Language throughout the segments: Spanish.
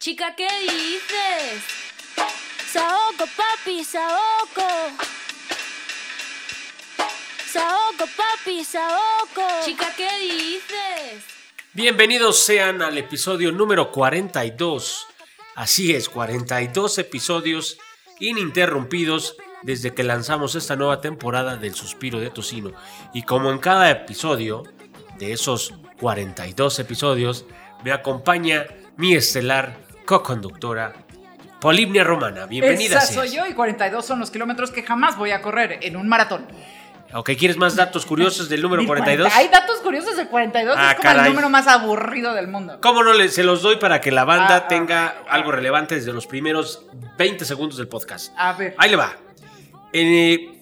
Chica, ¿qué dices? Saoko, papi, Saoko. Saoko, papi, Saoko. Chica, ¿qué dices? Bienvenidos sean al episodio número 42. Así es, 42 episodios ininterrumpidos desde que lanzamos esta nueva temporada del Suspiro de Tocino. Y como en cada episodio de esos 42 episodios, me acompaña mi estelar co-conductora, Polimnia Romana. Bienvenida. Esa seas. soy yo y 42 son los kilómetros que jamás voy a correr en un maratón. Ok, ¿quieres más datos curiosos del número Ni 42? 40. Hay datos curiosos del 42, Ah, es como caray. el número más aburrido del mundo. ¿Cómo no? Le- Se los doy para que la banda Ah, ah, tenga algo relevante desde los primeros 20 segundos del podcast. A ver. Ahí le va. En, eh,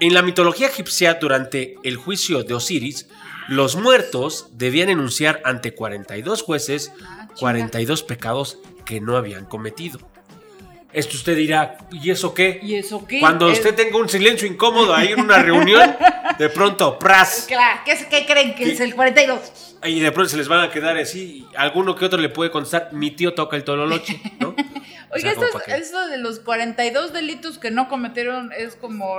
en la mitología egipcia, durante el juicio de Osiris, los muertos debían enunciar ante 42 jueces Ah, chinga. 42 pecados que no habían cometido. Esto usted dirá, ¿y eso qué? ¿Y eso qué? Cuando usted tenga un silencio incómodo ahí en una reunión, de pronto, ¡pras! Claro, ¿qué, es- qué creen que es el 42? Y de pronto se les van a quedar así. Alguno que otro le puede contestar, mi tío toca el tololoche, ¿no? O Oiga, sea, esto, es- esto de los 42 delitos que no cometieron es como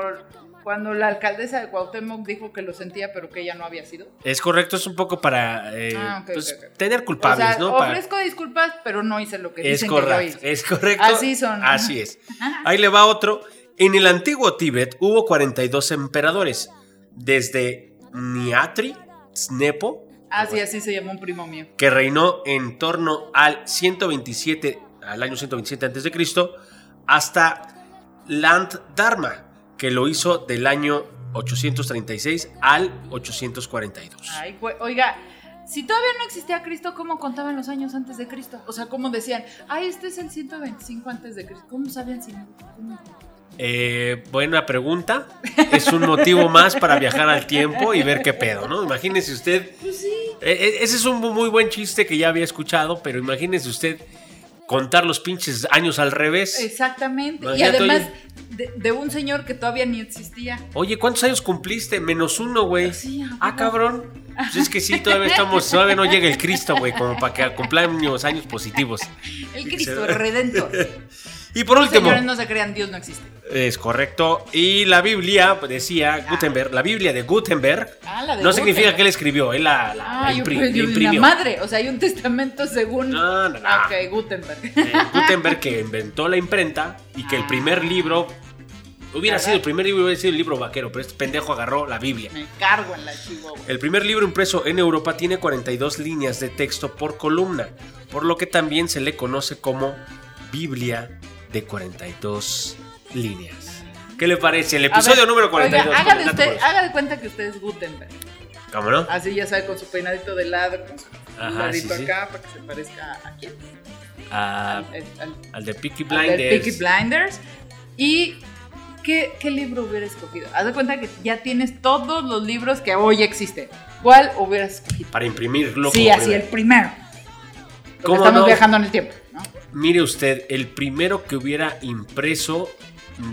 cuando la alcaldesa de Cuauhtémoc dijo que lo sentía pero que ella no había sido. Es correcto, es un poco para eh, Ah, pues, tener culpables, o sea, ¿no? Para- ofrezco disculpas pero no hice lo que Es dicen que yo correcto, hice. es correcto. Así son. Así es. Ahí le va otro. En el antiguo Tíbet hubo 42 emperadores, desde Niatri, Snepo, Así, así se llamó un primo mío. que reinó en torno al 127, al año 127 a.C., hasta Land Dharma, que lo hizo del año 836 al 842. Ay, güey, oiga, si todavía no existía Cristo, ¿cómo contaban los años antes de Cristo? O sea, ¿cómo decían? Ay, este es el 125 antes de Cristo. ¿Cómo sabían si no? Eh, buena pregunta. Es un motivo más para viajar al tiempo y ver qué pedo, ¿no? Imagínese usted. Pues sí. eh, eh, ese es un muy buen chiste que ya había escuchado, pero imagínese usted contar los pinches años al revés. Exactamente. Y además de, de un señor que todavía ni existía. Oye, ¿cuántos años cumpliste? Menos uno, güey. Sí, ¿a ah, cabrón. Pues es que sí, todavía estamos, todavía no llega el Cristo, güey, como para que cumplan años positivos. El Cristo, el Redentor. Y por último, Señores, no se crean, Dios no existe. es correcto. Y la Biblia, decía Gutenberg, la Biblia de Gutenberg, Ah, la de no significa que él escribió, él la, la- Ah, la yo pues, la madre. O sea, hay un testamento según. No, no, no. Ah, Ok, Gutenberg. Eh, Gutenberg que inventó la imprenta y que el primer libro hubiera ¿Verdad? sido el primer libro hubiera sido el libro vaquero, pero este pendejo agarró la Biblia. Me cargo en la chihuahua. El primer libro impreso en Europa tiene 42 líneas de texto por columna, por lo que también se le conoce como Biblia de 42 líneas. ¿Qué le parece? El episodio ver, número 42. Oiga, haga de, dato usted, de cuenta que usted es Gutenberg. ¿Cómo no? Así ya sabe, con su peinadito de lado, con su Ajá, sí, sí. acá, para que se parezca a quién. Ah, Al- al- al de Peaky al del Blinders. Peaky Blinders. Y. ¿qué, ¿Qué libro hubiera escogido? Haz de cuenta que ya tienes todos los libros que hoy existen. ¿Cuál hubieras escogido? Para imprimirlo. sí, como así, primero. el primero. ¿Cómo estamos no? viajando en el tiempo. Mire usted, el primero que hubiera impreso,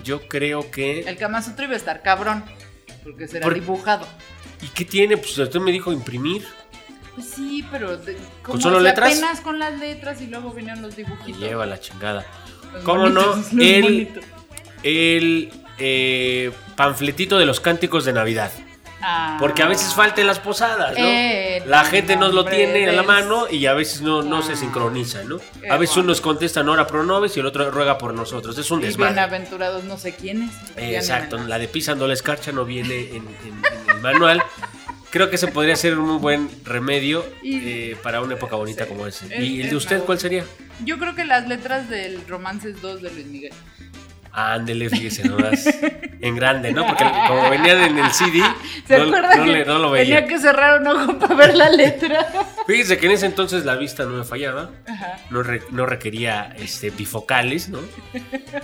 yo creo que. El Kama Sutra iba a estar cabrón. Porque será Por- dibujado. ¿Y qué tiene? Pues usted me dijo imprimir. Pues sí, pero. de- como solo si letras? Apenas con las letras y luego venían los dibujitos. lleva la chingada. Los ¿Cómo no? El, el eh, panfletito de los cánticos de Navidad. Ah. Porque a veces falta en las posadas, ¿no? Eh, la gente no lo tiene a la mano y a veces no, no se Ah. sincroniza, ¿no? A veces unos contestan ora pro nobis y el otro ruega por nosotros. Es un desmadre. bienaventurados no sé quiénes. Exacto, la de pisando la escarcha no viene en, en- en el manual. Creo que ese podría ser un muy buen remedio Y- eh, para una época bonita Sí. como ese. Es- ¿Y el de usted cuál sería? Yo creo que las letras del Romances 2 de Luis Miguel. Ándele, fíjese nomás. En grande, ¿no? Porque como venían en el CD, ¿Se no, acuerda no que le- no lo tenía veía. que cerrar un ojo para ver la letra? Fíjese que en ese entonces la vista no me fallaba. Ajá. No, re- no requería este, bifocales, ¿no?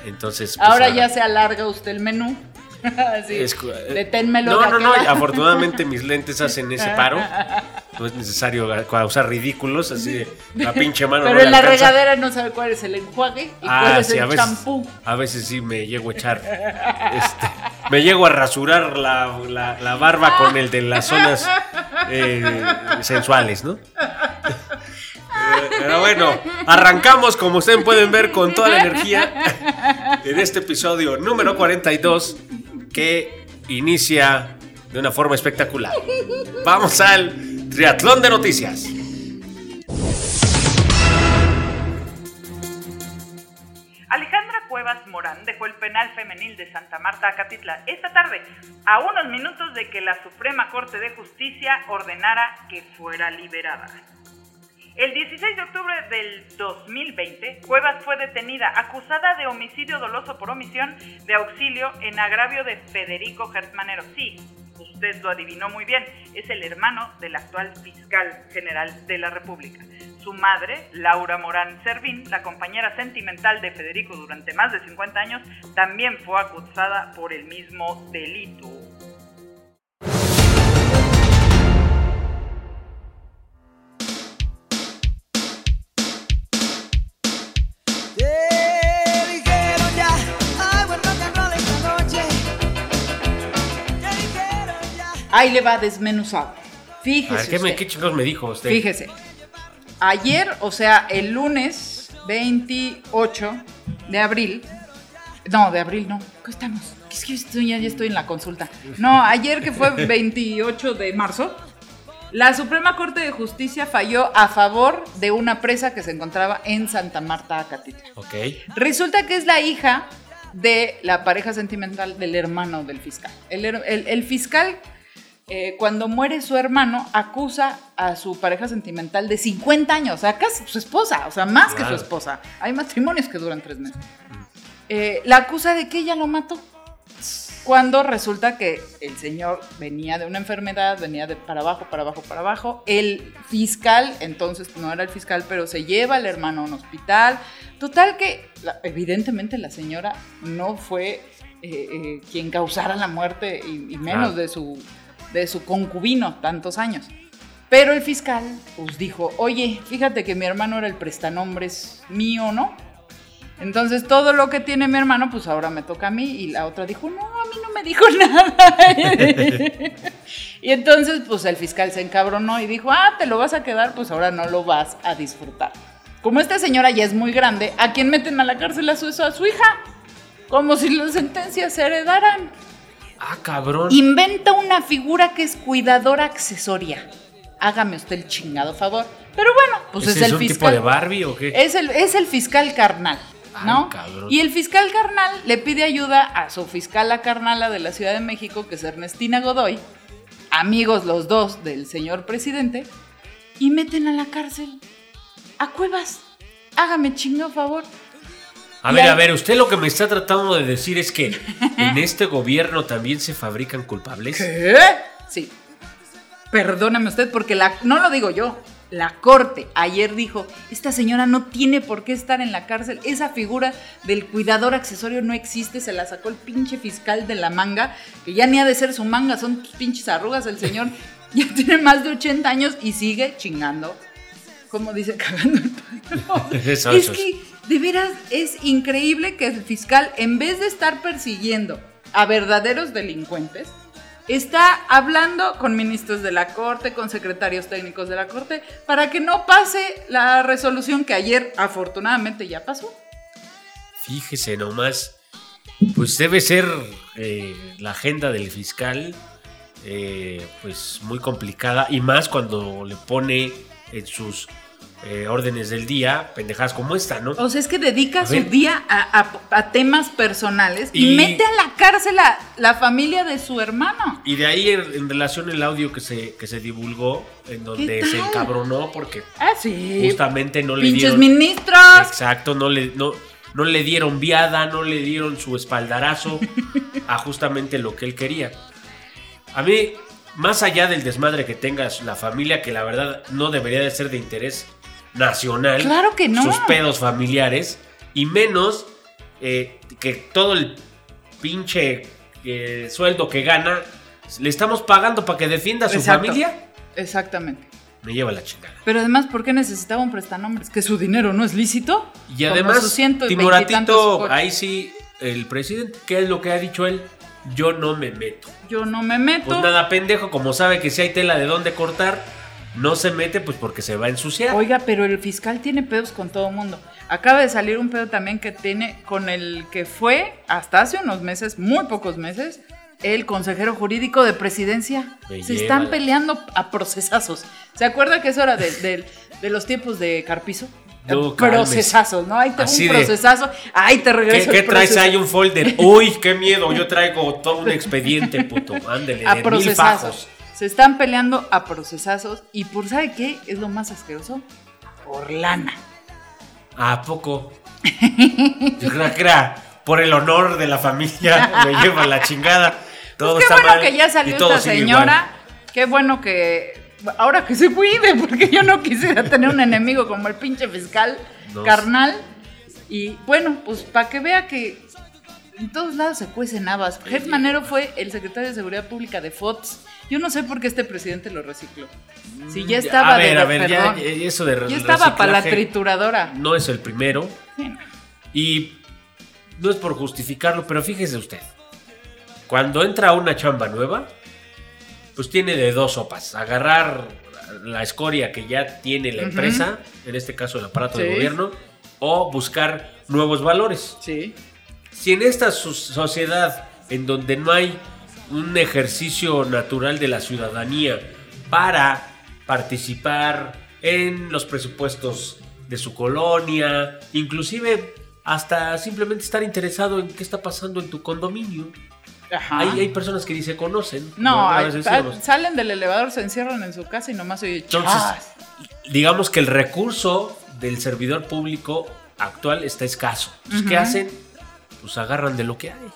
Entonces. pues, Ahora ah, ya se alarga usted el menú. Es deténmelo. No, no, no. Afortunadamente mis lentes hacen ese paro. No es necesario causar ridículos, así de la pinche mano. Pero no en la alcanza. regadera no sabe cuál es el enjuague y Ah, cuál es sí, el champú. a veces sí me llego a echar. este, me llego a rasurar la, la- la barba con el de las zonas eh, sensuales, ¿no? Pero bueno, arrancamos como ustedes pueden ver con toda la energía en este episodio número 42 que inicia de una forma espectacular. Vamos al triatlón de noticias. Alejandra Cuevas Morán dejó el penal femenil de Santa Marta Acatitla esta tarde, a unos minutos de que la Suprema Corte de Justicia ordenara que fuera liberada. El 16 de octubre del 2020, Cuevas fue detenida acusada de homicidio doloso por omisión de auxilio en agravio de Federico Gertmanero. Sí, usted lo adivinó muy bien, es el hermano del actual fiscal general de la República. Su madre, Laura Morán Servín, la compañera sentimental de Federico durante más de 50 años, también fue acusada por el mismo delito. Ahí le va desmenuzado. A Fíjese. ver, ¿qué, me, usted. ¿qué chicos me dijo usted? Fíjese. Ayer, o sea, el lunes 28 de abril. No, de abril no. ¿Qué estamos? Es que estoy, ya, ya estoy en la consulta. No, ayer que fue 28 de marzo, la Suprema Corte de Justicia falló a favor de una presa que se encontraba en Santa Marta, Acatitla. Ok. Resulta que es la hija de la pareja sentimental del hermano del fiscal. El- el fiscal, eh, cuando muere su hermano, acusa a su pareja sentimental de 50 años, o sea, casi su esposa, o sea, más que Claro. su esposa. Hay matrimonios que duran tres meses. Eh, la acusa de que ella lo mató. Cuando resulta que el señor venía de una enfermedad, venía de para abajo, para abajo, para abajo. El fiscal, entonces no era el fiscal, pero se lleva al hermano a un hospital. Total que, evidentemente, la señora no fue eh, eh, quien causara la muerte y, y menos Claro. de, su, de su concubino tantos años. Pero el fiscal pues dijo, oye, fíjate que mi hermano era el prestanombres mío, ¿no? Entonces todo lo que tiene mi hermano, pues ahora me toca a mí. Y la otra dijo, no, a mí no me dijo nada. y entonces, pues el fiscal se encabronó y dijo, ah, te lo vas a quedar, pues ahora no lo vas a disfrutar. Como esta señora ya es muy grande, ¿a quién meten a la cárcel a su, a su hija? Como si las sentencias se heredaran. Ah, cabrón. Inventa una figura que es cuidadora accesoria. Hágame usted el chingado favor. Pero bueno, pues ¿Ese es el un fiscal. tipo de Barbie o qué? Es el, es el fiscal carnal, ¿no? Ay, cabrón. Y el fiscal carnal le pide ayuda a su fiscala carnala de la Ciudad de México, que es Ernestina Godoy, amigos los dos del señor presidente, y meten a la cárcel a Cuevas. Hágame chingo favor. A Y ver, ahí- a ver, usted lo que me está tratando de decir es que en este gobierno también se fabrican culpables. ¿Qué? Sí. Perdóname usted, porque la, no lo digo yo. La corte ayer dijo, esta señora no tiene por qué estar en la cárcel. Esa figura del cuidador accesorio no existe. Se la sacó el pinche fiscal de la manga, que ya ni ha de ser su manga, son pinches arrugas. El señor ya tiene más de 80 años y sigue chingando. Como dice, cagando el palo. Es. que, de veras, es increíble que el fiscal, en vez de estar persiguiendo a verdaderos delincuentes, está hablando con ministros de la Corte, con secretarios técnicos de la Corte, para que no pase la resolución que ayer afortunadamente ya pasó. Fíjese nomás. Pues debe ser eh, la agenda del fiscal, eh, pues muy complicada. Y más cuando le pone en sus eh, órdenes del día pendejadas como esta, ¿no? O sea, es que dedica su día a, a- a temas personales y, Y- mete a la cárcel a la familia de su hermano. Y de ahí en, en relación el audio que se, que se divulgó, en donde ¿Qué se encabronó porque Ah, sí. justamente no le dieron... ministros. Exacto, no le, no, no le dieron viada, no le dieron su espaldarazo a justamente lo que él quería. A mí, más allá del desmadre que tenga la familia, que la verdad no debería de ser de interés nacional, Claro que no. sus pedos familiares, y menos eh, que todo el pinche eh, sueldo que gana, le estamos pagando para que defienda a su Exacto. familia, Exactamente. me lleva la chingada. Pero además, ¿por qué necesitaba un prestanombres? ¿Que su dinero no es lícito? Y además, Timoratito, ahí sí, el presidente, ¿qué es lo que ha dicho él? Yo no me meto. Yo no me meto. Pues nada, pendejo, como sabe que si hay tela de dónde cortar, no se mete pues porque se va a ensuciar. Oiga, pero el fiscal tiene pedos con todo el mundo. Acaba de salir un pedo también que tiene con el que fue hasta hace unos meses, muy pocos meses, el consejero jurídico de presidencia. Me Se lleva están peleando a procesazos. ¿Se acuerda que eso era de, de- de los tiempos de Carpizo? No, procesazos, ¿no? Ahí te Así un de- procesazo. Ahí te ¿Qué, regreso qué el traes ahí un folder? Uy, qué miedo. Yo traigo todo un expediente, puto. Ándele, a de mil procesazos. Se están peleando a procesazos. ¿Y por sabe qué es lo más asqueroso? Por lana. ¿A poco? Yo creo que era por el honor de la familia. Me lleva la chingada. Todo Pues qué está bueno mal que ya salió esta señora. Qué bueno que. Ahora que se cuide, porque yo no quisiera tener un enemigo como el pinche fiscal No. carnal. Y bueno, pues para que vea que en todos lados se cuecen habas. Jeff Manero fue el secretario de Seguridad Pública de FOTS. Yo no sé por qué este presidente lo recicló. Si ya estaba a ver, de a ver, ya, perdón, ya eso de ya estaba para la trituradora. No es el primero. Sí, no. Y no es por justificarlo, pero fíjese usted. Cuando entra una chamba nueva, pues tiene de dos sopas. Agarrar la escoria que ya tiene la empresa, en este caso el aparato de Sí. gobierno, o buscar nuevos valores. Sí. Si en esta so- sociedad en donde no hay un ejercicio natural de la ciudadanía para participar en los presupuestos de su colonia, inclusive hasta simplemente estar interesado en qué está pasando en tu condominio. Ajá. Hay, hay personas que ni se conocen. No, hay- salen del elevador, se encierran en su casa y nomás oye Entonces, chas. digamos que el recurso del servidor público actual está escaso. Entonces, ¿Qué hacen? Pues agarran de lo que hay.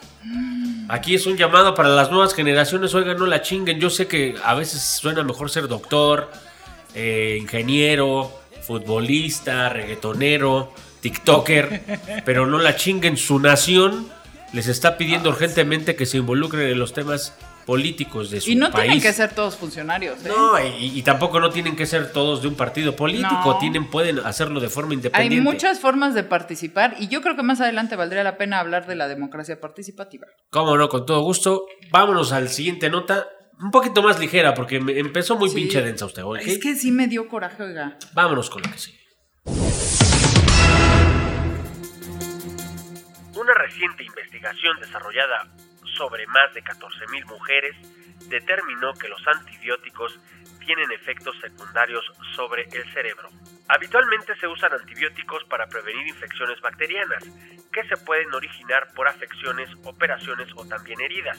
Aquí es un llamado para las nuevas generaciones. Oigan, no la chinguen. Yo sé que a veces suena mejor ser doctor, eh, ingeniero, futbolista, reggaetonero, TikToker, pero no la chinguen. Su nación les está pidiendo urgentemente que se involucren en los temas políticos de su Y no país. tienen que ser todos funcionarios. ¿eh? No, y, y tampoco no tienen que ser todos de un partido político, No. tienen, pueden hacerlo de forma Hay independiente. muchas formas de participar y yo creo que más adelante valdría la pena hablar de la democracia participativa. Cómo no, con todo gusto. Vámonos al siguiente nota, un poquito más ligera, porque me empezó muy Sí. pinche densa usted, ¿ok? Es que sí me dio coraje, oiga. Vámonos con lo que sigue. Una reciente investigación desarrollada sobre más de 14.000 mujeres determinó que los antibióticos tienen efectos secundarios sobre el cerebro. Habitualmente se usan antibióticos para prevenir infecciones bacterianas, que se pueden originar por afecciones, operaciones o también heridas.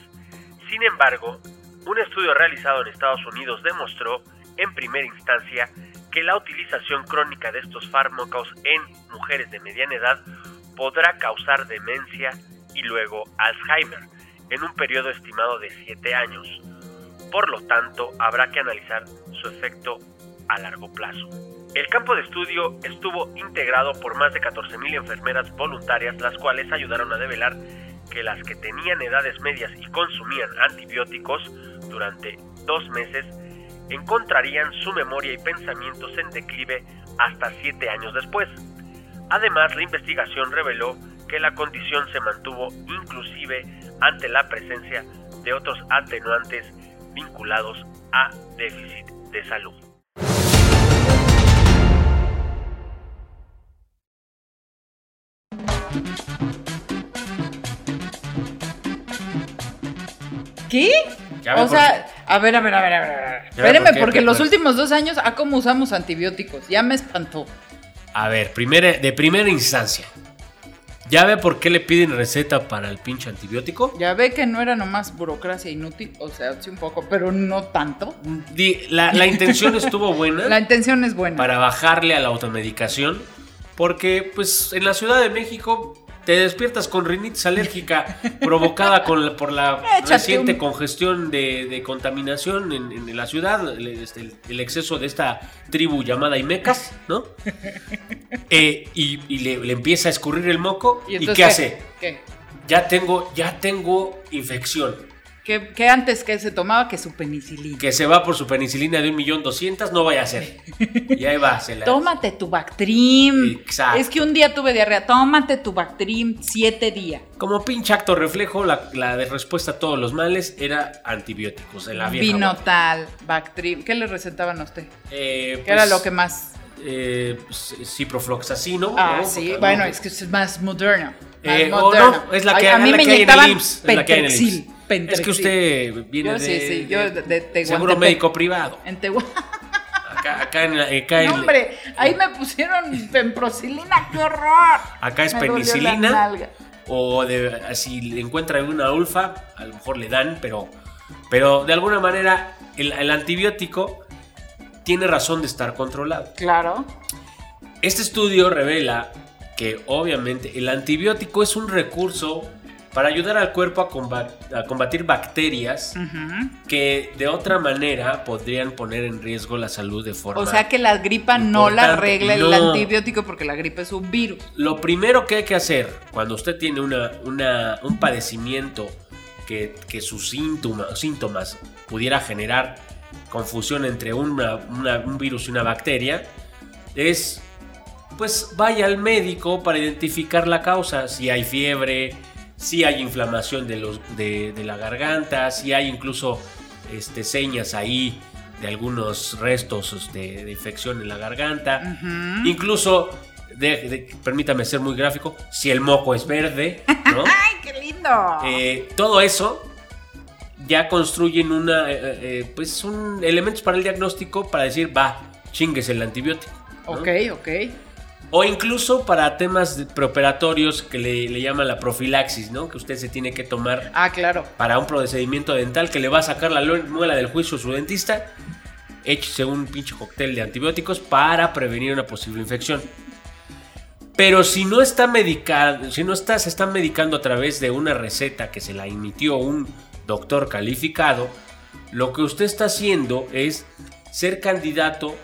Sin embargo, un estudio realizado en Estados Unidos demostró, en primera instancia, que la utilización crónica de estos fármacos en mujeres de mediana edad podrá causar demencia y luego Alzheimer en un periodo estimado de 7 años. Por lo tanto, habrá que analizar su efecto a largo plazo. El campo de estudio estuvo integrado por más de 14.000 enfermeras voluntarias, las cuales ayudaron a develar que las que tenían edades medias y consumían antibióticos durante dos meses encontrarían su memoria y pensamientos en declive hasta 7 años después. Además, la investigación reveló que la condición se mantuvo inclusive ante la presencia de otros atenuantes vinculados a déficit de salud. ¿Qué? Ya O sea, a ver, a ver, a ver, a ver. a ver. Espéreme, por porque los últimos dos años, ¿a cómo usamos antibióticos? Ya me espantó. A ver, primera, de primera instancia. ¿Ya ve por qué le piden receta para el pinche antibiótico? Ya ve que no era nomás burocracia inútil, o sea, sí un poco, pero no tanto. La, la intención estuvo buena La intención es buena. para bajarle a la automedicación, porque pues en la Ciudad de México te despiertas con rinitis alérgica provocada con la- por la Échate reciente un- congestión de, de contaminación en, en la ciudad, el, este, el- el exceso de esta tribu llamada Imecas, ¿no? Eh, y y le, le empieza a escurrir el moco. ¿Y, entonces, qué hace? ¿Qué? Ya tengo, ya tengo infección. Que, que antes que se tomaba que su penicilina. Que se va por su penicilina de un millón doscientas, no vaya a ser. Y ahí va, se la. Tómate tu Bactrim. Exacto. Es que un día tuve diarrea. Tómate tu Bactrim siete días. Como pinche acto reflejo, la, la de respuesta a todos los males era antibióticos en la vieja guardia. Vinotal, Bactrim. ¿Qué le recetaban a usted? Eh, ¿Qué era pues, lo que más? Eh, pues, ciprofloxacino. Ah, ¿no? sí. Porque- Bueno, es que es más moderno. Más Eh, o no, es la Ay, que, a es mí la me que hay en el inyectaban IMSS. Es que usted viene Yo de, sí, sí, yo de- de Tehuantepec. seguro médico privado. En Acá, acá en, la- acá en- No, hombre, ahí me pusieron pemprocilina, qué horror. Acá es Me penicilina. o de, si le encuentran una ulfa, a lo mejor le dan, pero, pero de alguna manera el, el antibiótico tiene razón de estar controlado. Claro. Este estudio revela que obviamente el antibiótico es un recurso para ayudar al cuerpo a, comba- a combatir bacterias que de otra manera podrían poner en riesgo la salud de forma... O sea que la gripa no la arregla el antibiótico porque la gripa es un virus. Lo primero que hay que hacer cuando usted tiene una, una- un padecimiento que, que sus síntoma- síntomas pudiera generar confusión entre una- una- un virus y una bacteria es pues vaya al médico para identificar la causa, si hay fiebre, si hay inflamación de, los, de, de la garganta, si hay incluso este, señas ahí de algunos restos de, de infección en la garganta. Incluso, de- permítame ser muy gráfico, si el moco es verde, ¿no? ¡Ay, qué lindo! Eh, todo eso ya construyen una, eh, eh, pues un elementos para el diagnóstico para decir, va, chingues el antibiótico. ¿no? ok, ok. O incluso para temas preoperatorios que le, le llaman la profilaxis, ¿no? Que usted se tiene que tomar Ah, claro. para un procedimiento dental que le va a sacar la muela del juicio a su dentista. Échese un pinche cóctel de antibióticos para prevenir una posible infección. Pero si no está medicado, si no está, se está medicando a través de una receta que se la emitió un doctor calificado, lo que usted está haciendo es ser candidato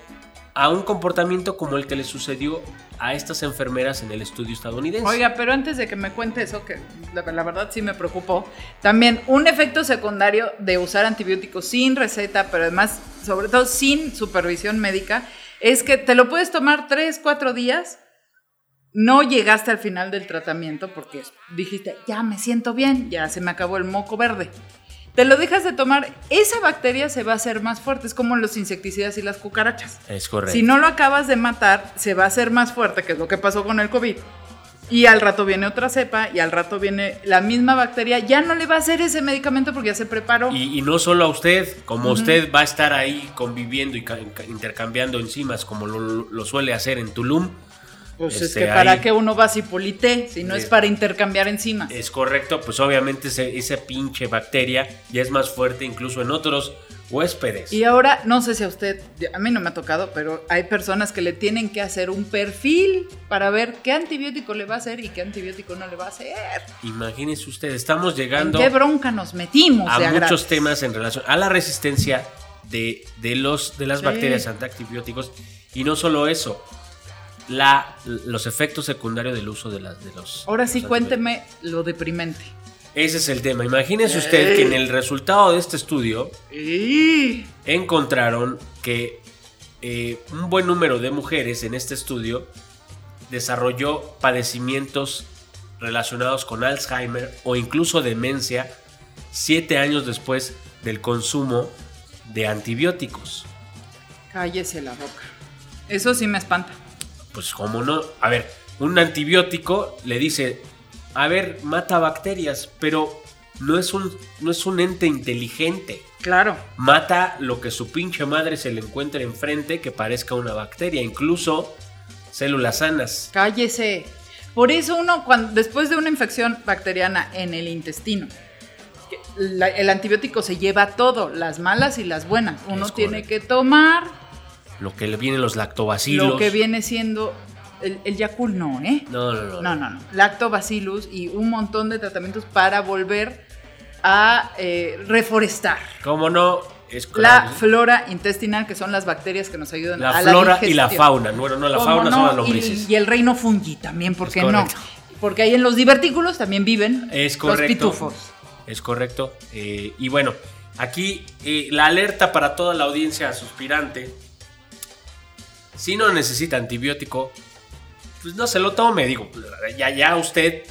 a un comportamiento como el que le sucedió a estas enfermeras en el estudio estadounidense. Oiga, pero antes de que me cuente eso, que la, la verdad sí me preocupó, también un efecto secundario de usar antibióticos sin receta, pero además, sobre todo sin supervisión médica, es que te lo puedes tomar 3, 4 días, no llegaste al final del tratamiento porque dijiste, ya me siento bien, ya se me acabó el moco verde. Te lo dejas de tomar, esa bacteria se va a hacer más fuerte, es como los insecticidas y las cucarachas. es correcto. Si no lo acabas de matar, se va a hacer más fuerte, que es lo que pasó con el COVID. Y al rato viene otra cepa y al rato viene la misma bacteria. Ya no le va a hacer ese medicamento porque ya se preparó. Y, y no solo a usted, como usted va a estar ahí conviviendo y ca- ca- intercambiando enzimas como lo, lo suele hacer en Tulum, pues es este, que para ahí- qué uno va a Cipolité si no es para intercambiar enzimas. es correcto, pues obviamente ese- esa pinche bacteria ya es más fuerte incluso en otros huéspedes. Y ahora, no sé si a usted, a mí no me ha tocado, pero hay personas que le tienen que hacer un perfil para ver qué antibiótico le va a hacer y qué antibiótico no le va a hacer. Imagínese usted, estamos ¿En llegando qué bronca nos metimos? a muchos gratis? temas en relación a la resistencia de, de los, de las Sí. bacterias antiantibióticos. Y no solo eso, la, los efectos secundarios del uso de, las, de los... Ahora sí, los cuénteme lo deprimente. Ese es el tema. Imagínese usted que en el resultado de este estudio encontraron que eh, un buen número de mujeres en este estudio desarrolló padecimientos relacionados con Alzheimer o incluso demencia siete años después del consumo de antibióticos. Cállese la boca. Eso sí me espanta. Pues cómo no, a ver, un antibiótico le dice, a ver, mata bacterias, pero no es un, no es un ente inteligente. Claro. mata lo que su pinche madre se le encuentre enfrente que parezca una bacteria, incluso células sanas. Cállese. Por eso uno, cuando, después de una infección bacteriana en el intestino, la- el antibiótico se lleva todo, las malas y las buenas. Uno tiene que tomar Lo que le vienen los lactobacilos. lo que viene siendo el, el Yakult, no, ¿eh? No, no, no. No, no, no. Lactobacillus y un montón de tratamientos para volver a eh, reforestar ¿Cómo no? Es la flora intestinal, que son las bacterias que nos ayudan La a la flora y la fauna. Bueno, no, la ¿Cómo fauna son las lombrices. Y, el reino fungi también, ¿por qué no? Porque ahí en los divertículos también viven Es los pitufos. Es correcto. Eh, y bueno, aquí eh, la alerta para toda la audiencia suspirante. Si no necesita antibiótico, pues no se lo tome. Digo, ya, ya usted,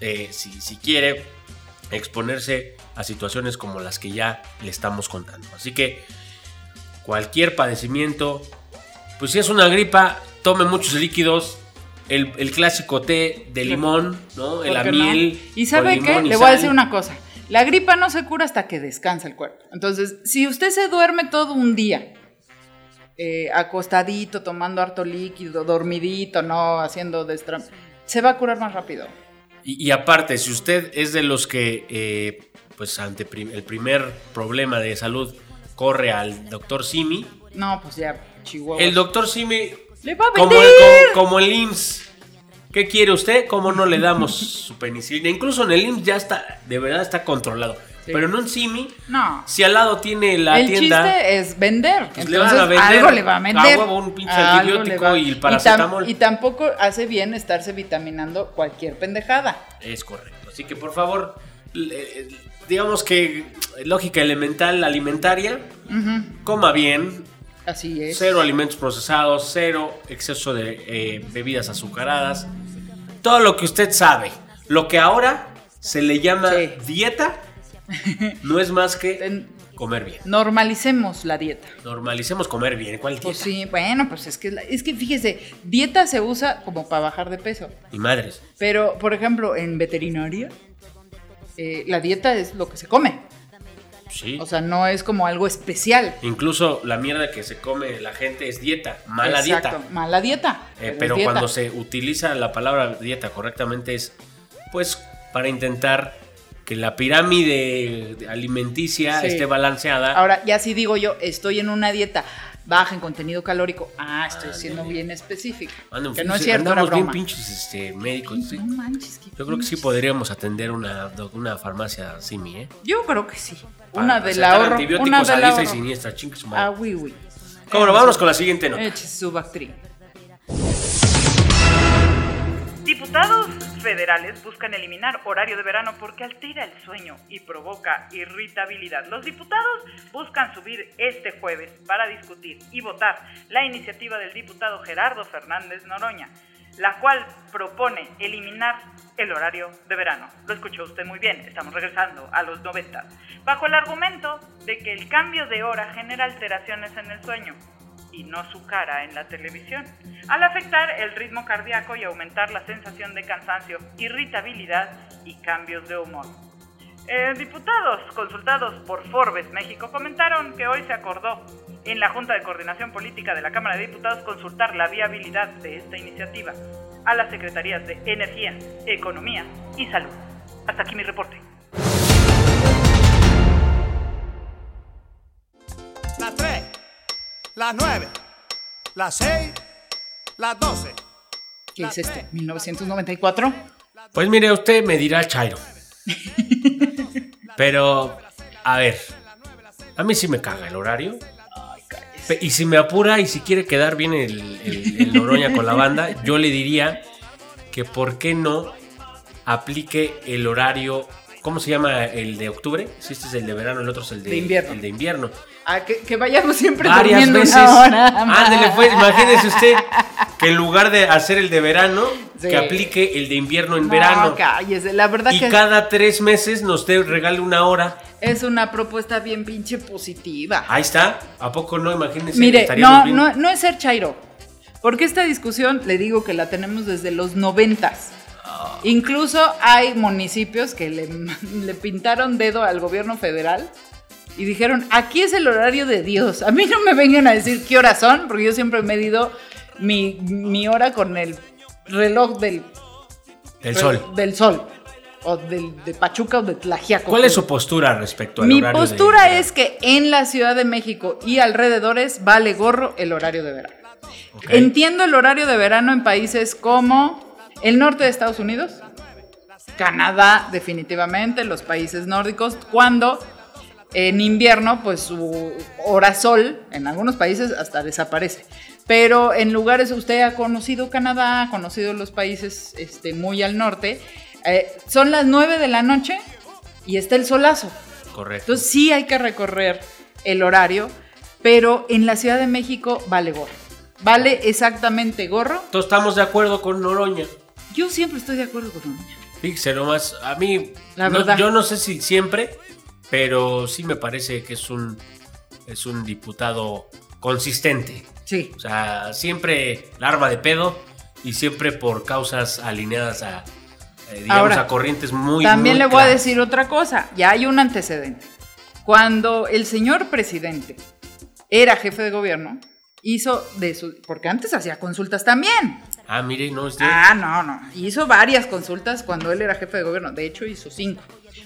eh, si, si quiere exponerse a situaciones como las que ya le estamos contando. Así que cualquier padecimiento, pues si es una gripa, tome muchos líquidos. El, el clásico té de limón, ¿no? El ¿Por qué no? amiel. Y sabe qué, le voy a decir una cosa. La gripa no se cura hasta que descansa el cuerpo. Entonces, si usted se duerme todo un día, eh, acostadito, tomando harto líquido, dormidito, no haciendo destra... Se va a curar más rápido. Y, y aparte, si usted es de los que, eh, pues ante prim- el primer problema de salud, corre al doctor Simi, No, pues ya, chihuahua. el doctor Simi, ¡Le va a como, vender! como, como el IMSS, ¿qué quiere usted? ¿Cómo no le damos su penicilina? Incluso en el IMSS ya está, de verdad está controlado. Sí. Pero en un Simi, No. si al lado tiene la el tienda... chiste es vender. Pues le Entonces, van a vender algo le va a vender. a huevo un pinche Algo antibiótico le y el tam- paracetamol. Y, tampoco hace bien estarse vitaminando cualquier pendejada. Es correcto. Así que por favor, le- digamos que lógica elemental alimentaria, coma bien, Así es. cero alimentos procesados, cero exceso de eh, bebidas azucaradas, todo lo que usted sabe. Lo que ahora se le llama Sí. dieta no es más que comer bien. Normalicemos la dieta. Normalicemos comer bien. ¿Cuál dieta? Pues sí, bueno, pues es que, es que fíjese, dieta se usa como para bajar de peso. Y madres. Pero, por ejemplo, en veterinaria, eh, la dieta es lo que se come. Sí. O sea, no es como algo especial. Incluso la mierda que se come la gente es dieta, mala Exacto, dieta. Mala dieta. Eh, pero dieta. cuando se utiliza la palabra dieta correctamente es pues para intentar que la pirámide alimenticia Sí. esté balanceada. Ahora, ya si digo yo, estoy en una dieta baja en contenido calórico, ah, estoy siendo bien específica. Anda, que no es cierto, era andamos bien broma. pinches este, médicos. sí. No manches, Yo creo que sí pinches. podríamos atender una, una farmacia Simi, ¿eh? Yo creo que sí. Para Una del ahorro. Una del diestra y ahorro. siniestra, chingue su Ah, madre. oui, oui. Cómo no, vámonos con la siguiente nota. Eche su. Diputados federales buscan eliminar horario de verano porque altera el sueño y provoca irritabilidad. Los diputados buscan subir este jueves para discutir y votar la iniciativa del diputado Gerardo Fernández Noroña, la cual propone eliminar el horario de verano. Lo escuchó usted muy bien, estamos regresando a los 90, bajo el argumento de que el cambio de hora genera alteraciones en el sueño y no su cara en la televisión, al afectar el ritmo cardíaco y aumentar la sensación de cansancio, irritabilidad y cambios de humor. Eh, diputados consultados por Forbes México comentaron que hoy se acordó en la Junta de Coordinación Política de la Cámara de Diputados consultar la viabilidad de esta iniciativa a las Secretarías de Energía, Economía y Salud. Hasta aquí mi reporte. Las 3, las 9, las 6, las 12. ¿Qué es este? ¿1994? Pues mire, usted me dirá Chairo. Pero, a ver, a mí sí me caga el horario. Y si me apura y si quiere quedar bien el, el- el Noroña con la banda, yo le diría que por qué no aplique el horario. ¿Cómo se llama el de octubre? Si este es el de verano, el otro es el de, De invierno. El de invierno. Ah, que, que vayamos siempre Varias durmiendo veces. una hora. Ándele, pues, imagínese usted que en lugar de hacer el de verano, Sí. que aplique el de invierno en No, verano. cállese. La verdad Y que cada tres meses nos dé, regale una hora. es una propuesta bien pinche positiva. Ahí está. ¿A poco no? Imagínense. Mire, no, bien. no, no es ser chairo. Porque esta discusión, le digo que la tenemos desde los noventas. Incluso hay municipios que le, le pintaron dedo al gobierno federal y dijeron, aquí es el horario de Dios. A mí no me vengan a decir qué horas son, porque yo siempre he medido mi, mi hora con el reloj del, El sol. del sol. O del, de Pachuca o de Tlaxiaco. ¿Cuál es su postura respecto al Mi horario postura es que en la Ciudad de México y alrededores vale gorro el horario de verano. Entiendo el horario de verano en países como el norte de Estados Unidos, Canadá definitivamente, los países nórdicos, cuando en invierno pues su hora sol en algunos países hasta desaparece. Pero en lugares, usted ha conocido Canadá, ha conocido los países este, muy al norte, eh, son las 9 de la noche y está el solazo. Correcto. Entonces sí hay que recorrer el horario, pero en la Ciudad de México vale gorro. Vale exactamente gorro. Entonces estamos de acuerdo con Noroña. Yo siempre estoy de acuerdo con Noroña. Fíjese nomás, a mí, La no- verdad. yo no sé si siempre, pero sí me parece que es un, es un diputado consistente. Sí. O sea, siempre la arma de pedo y siempre por causas alineadas a, eh, digamos, Ahora, a corrientes muy También muy le voy a decir otra cosa. Ya hay un antecedente. Cuando el señor presidente era jefe de gobierno, hizo de su. Porque antes hacía consultas también. Ah, mire, no es de- Ah, no, no. Hizo varias consultas cuando él era jefe de gobierno. De hecho, hizo cinco.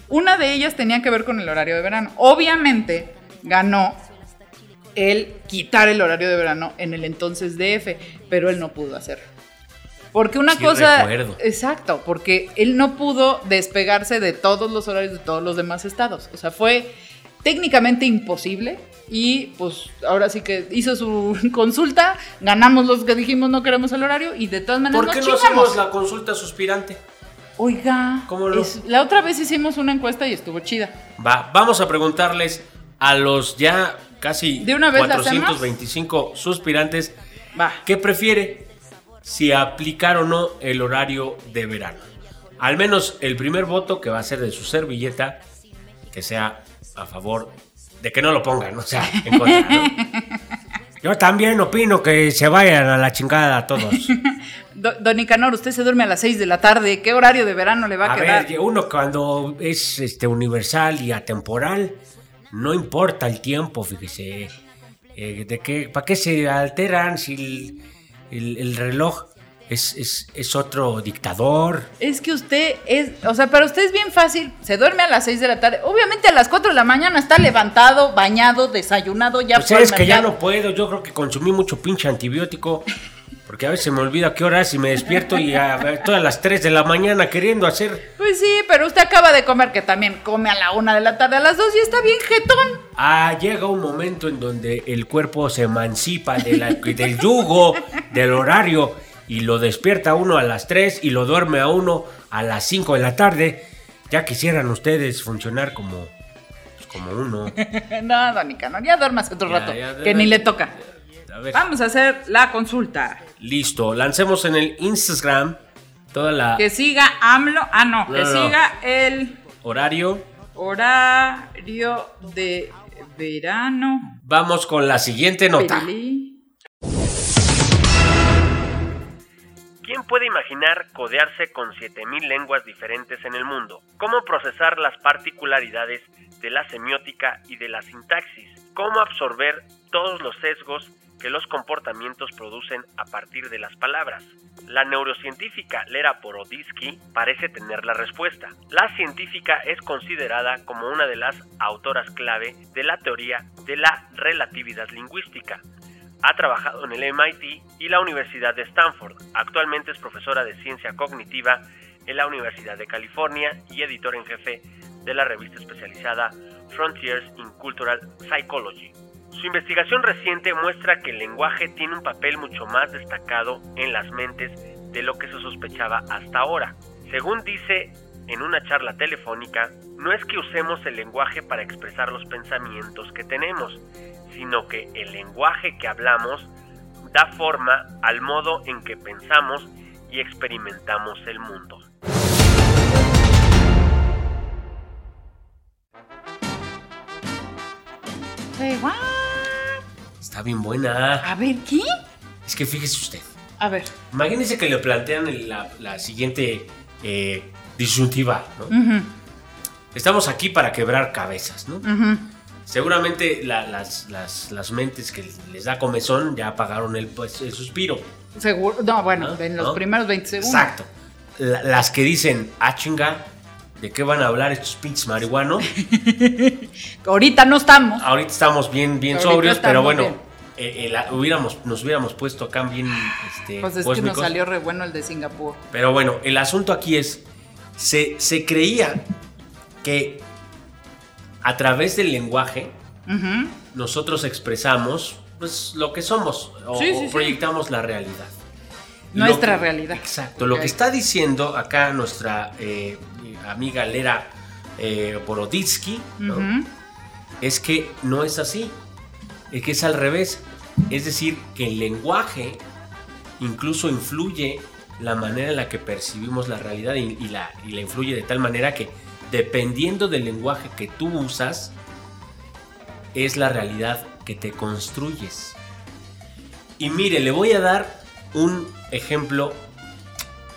Una de ellas tenía que ver con el horario de verano. Obviamente, ganó el quitar el horario de verano en el entonces DF, pero él no pudo hacerlo. Porque una Sí, cosa. recuerdo. Exacto, porque él no pudo despegarse de todos los horarios de todos los demás estados. O sea, fue técnicamente imposible. Y pues ahora sí que hizo su consulta, ganamos los que dijimos no queremos el horario y de todas maneras ¿Por qué nos no chingamos. hacemos la consulta suspirante? Oiga, ¿Cómo no? es- la otra vez hicimos una encuesta y estuvo chida. Va, vamos a preguntarles a los ya casi ¿De una vez la hacemos? 425 suspirantes Va. ¿Qué prefiere? Si aplicar o no el horario de verano. Al menos el primer voto que va a ser de su servilleta, que sea a favor de que no lo pongan, o sea, en contra, ¿no? Yo también opino que se vayan a la chingada todos. Do- Don Nicanor, usted se duerme a las 6 de la tarde. ¿Qué horario de verano le va a, A quedar? ver, uno cuando es este universal y atemporal, no importa el tiempo, fíjese. Eh, de qué, ¿Para qué se alteran si el, el- el reloj es, es- es otro dictador? Es que usted es, o sea, para usted es bien fácil. Se duerme a las 6 de la tarde. Obviamente a las 4 de la mañana está levantado, bañado, desayunado, ya Pues es que ya no puedo, yo creo que consumí mucho pinche antibiótico. Porque a veces me olvida qué horas y me despierto y a todas las 3 de la mañana queriendo hacer. Pues sí, pero usted acaba de comer, que también come a la 1 de la tarde, a las 2 y está bien jetón. Ah, llega un momento en donde el cuerpo se emancipa de la- del yugo, del horario, y lo despierta a uno a las 3 y lo duerme a uno a las 5 de la tarde. Ya quisieran ustedes funcionar como, pues, como uno. no, Don Nicanor, ya duermas otro Ya, rato, ya, que ya, ni le toca. A ver, Vamos a hacer la consulta. Listo. Lancemos en el Instagram toda la Que siga AMLO. Ah, no, No, que no, no. siga el horario. horario de verano. Vamos con la siguiente nota. ¿Quién puede imaginar codearse con 7000 lenguas diferentes en el mundo? ¿Cómo procesar las particularidades de la semiótica y de la sintaxis? ¿Cómo absorber todos los sesgos que los comportamientos producen a partir de las palabras? La neurocientífica Lera Poroditsky parece tener la respuesta. La científica es considerada como una de las autoras clave de la teoría de la relatividad lingüística. Ha trabajado en el MIT y la Universidad de Stanford. Actualmente es profesora de ciencia cognitiva en la Universidad de California y editor en jefe de la revista especializada Frontiers in Cultural Psychology. Su investigación reciente muestra que el lenguaje tiene un papel mucho más destacado en las mentes de lo que se sospechaba hasta ahora. Según dice en una charla telefónica, no es que usemos el lenguaje para expresar los pensamientos que tenemos, sino que el lenguaje que hablamos da forma al modo en que pensamos y experimentamos el mundo. What? Está bien buena. A ver, ¿qué? Es que fíjese usted. A ver. Imagínese que le plantean la, la siguiente eh, disyuntiva, ¿no? Estamos aquí para quebrar cabezas, ¿no? Seguramente la- las, las- las mentes que les da comezón ya apagaron el, pues, el suspiro. Seguro. No, bueno, ¿no? en los ¿No? primeros 20 segundos. Exacto. La- las que dicen, ah, chinga, ¿de qué van a hablar estos pinches marihuanos? Ahorita no estamos. Ahorita estamos bien, bien Ahorita sobrios, pero bueno, eh, eh, la- hubiéramos, nos hubiéramos puesto acá bien este, Pues es que nos salió re bueno el de Singapur. Pero bueno, el asunto aquí es, se, se creía que a través del lenguaje nosotros expresamos pues, lo que somos o, Sí, o sí, sí. proyectamos la realidad. Nuestra que- realidad. Exacto. Lo que está diciendo acá nuestra eh, amiga Lera eh, Boroditsky, es que no es así, es que es al revés. Es decir, que el lenguaje incluso influye la manera en la que percibimos la realidad y, y la, y la influye de tal manera que dependiendo del lenguaje que tú usas, es la realidad que te construyes. Y mire, le voy a dar un ejemplo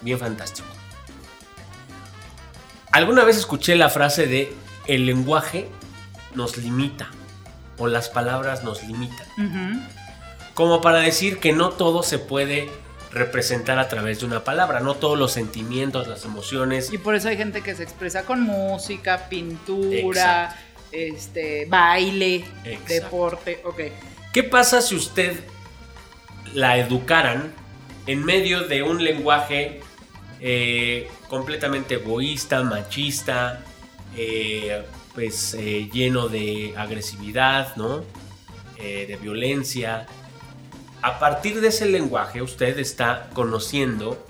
bien fantástico. Alguna vez escuché la frase de el lenguaje nos limita o las palabras nos limitan. Como para decir que no todo se puede representar a través de una palabra, no todos los sentimientos, las emociones. Y por eso hay gente que se expresa con música, pintura, este, baile, Exacto. deporte. Ok. ¿Qué pasa si usted la educaran en medio de un lenguaje eh, completamente egoísta, machista, eh, pues eh, lleno de agresividad, ¿no? De violencia. A partir de ese lenguaje usted está conociendo,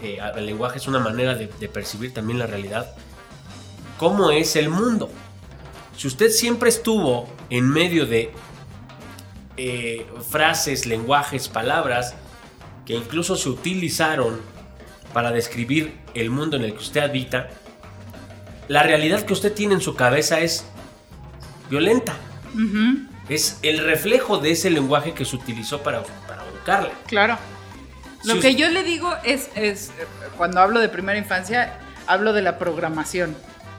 el lenguaje es una manera de, percibir también la realidad, cómo es el mundo. Si usted siempre estuvo en medio de frases, lenguajes, palabras que incluso se utilizaron para describir el mundo en el que usted habita, la realidad que usted tiene en su cabeza es violenta. Es el reflejo de ese lenguaje que se utilizó para, para educarla. Claro. Lo Si que yo le digo es, es, eh, cuando hablo de primera infancia, hablo de la programación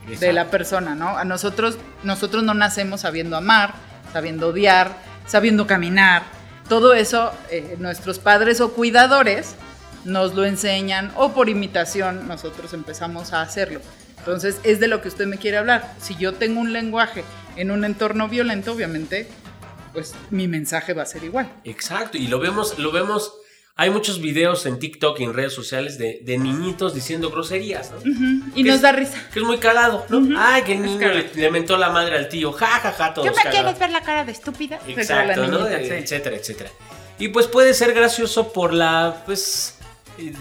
de la persona, ¿no? A nosotros, nosotros no nacemos sabiendo amar, sabiendo odiar, sabiendo caminar. Todo eso, eh, nuestros padres o cuidadores nos lo enseñan o por imitación nosotros empezamos a hacerlo. Entonces, es de lo que usted me quiere hablar. Si yo tengo un lenguaje en un entorno violento, obviamente, pues mi mensaje va a ser igual. Exacto, y lo vemos, lo vemos. Hay muchos videos en TikTok y en redes sociales de, de niñitos diciendo groserías, ¿no? Y Que nos es- da risa. Que es muy cagado, ¿no? Ujú. Ay, que el niño le, mentó la madre al tío. Ja, ja, ja, todos cagados. ver la cara de estúpida? Exacto, La ¿no? niñita, sí. Etcétera, etcétera. Y pues puede ser gracioso por la, pues,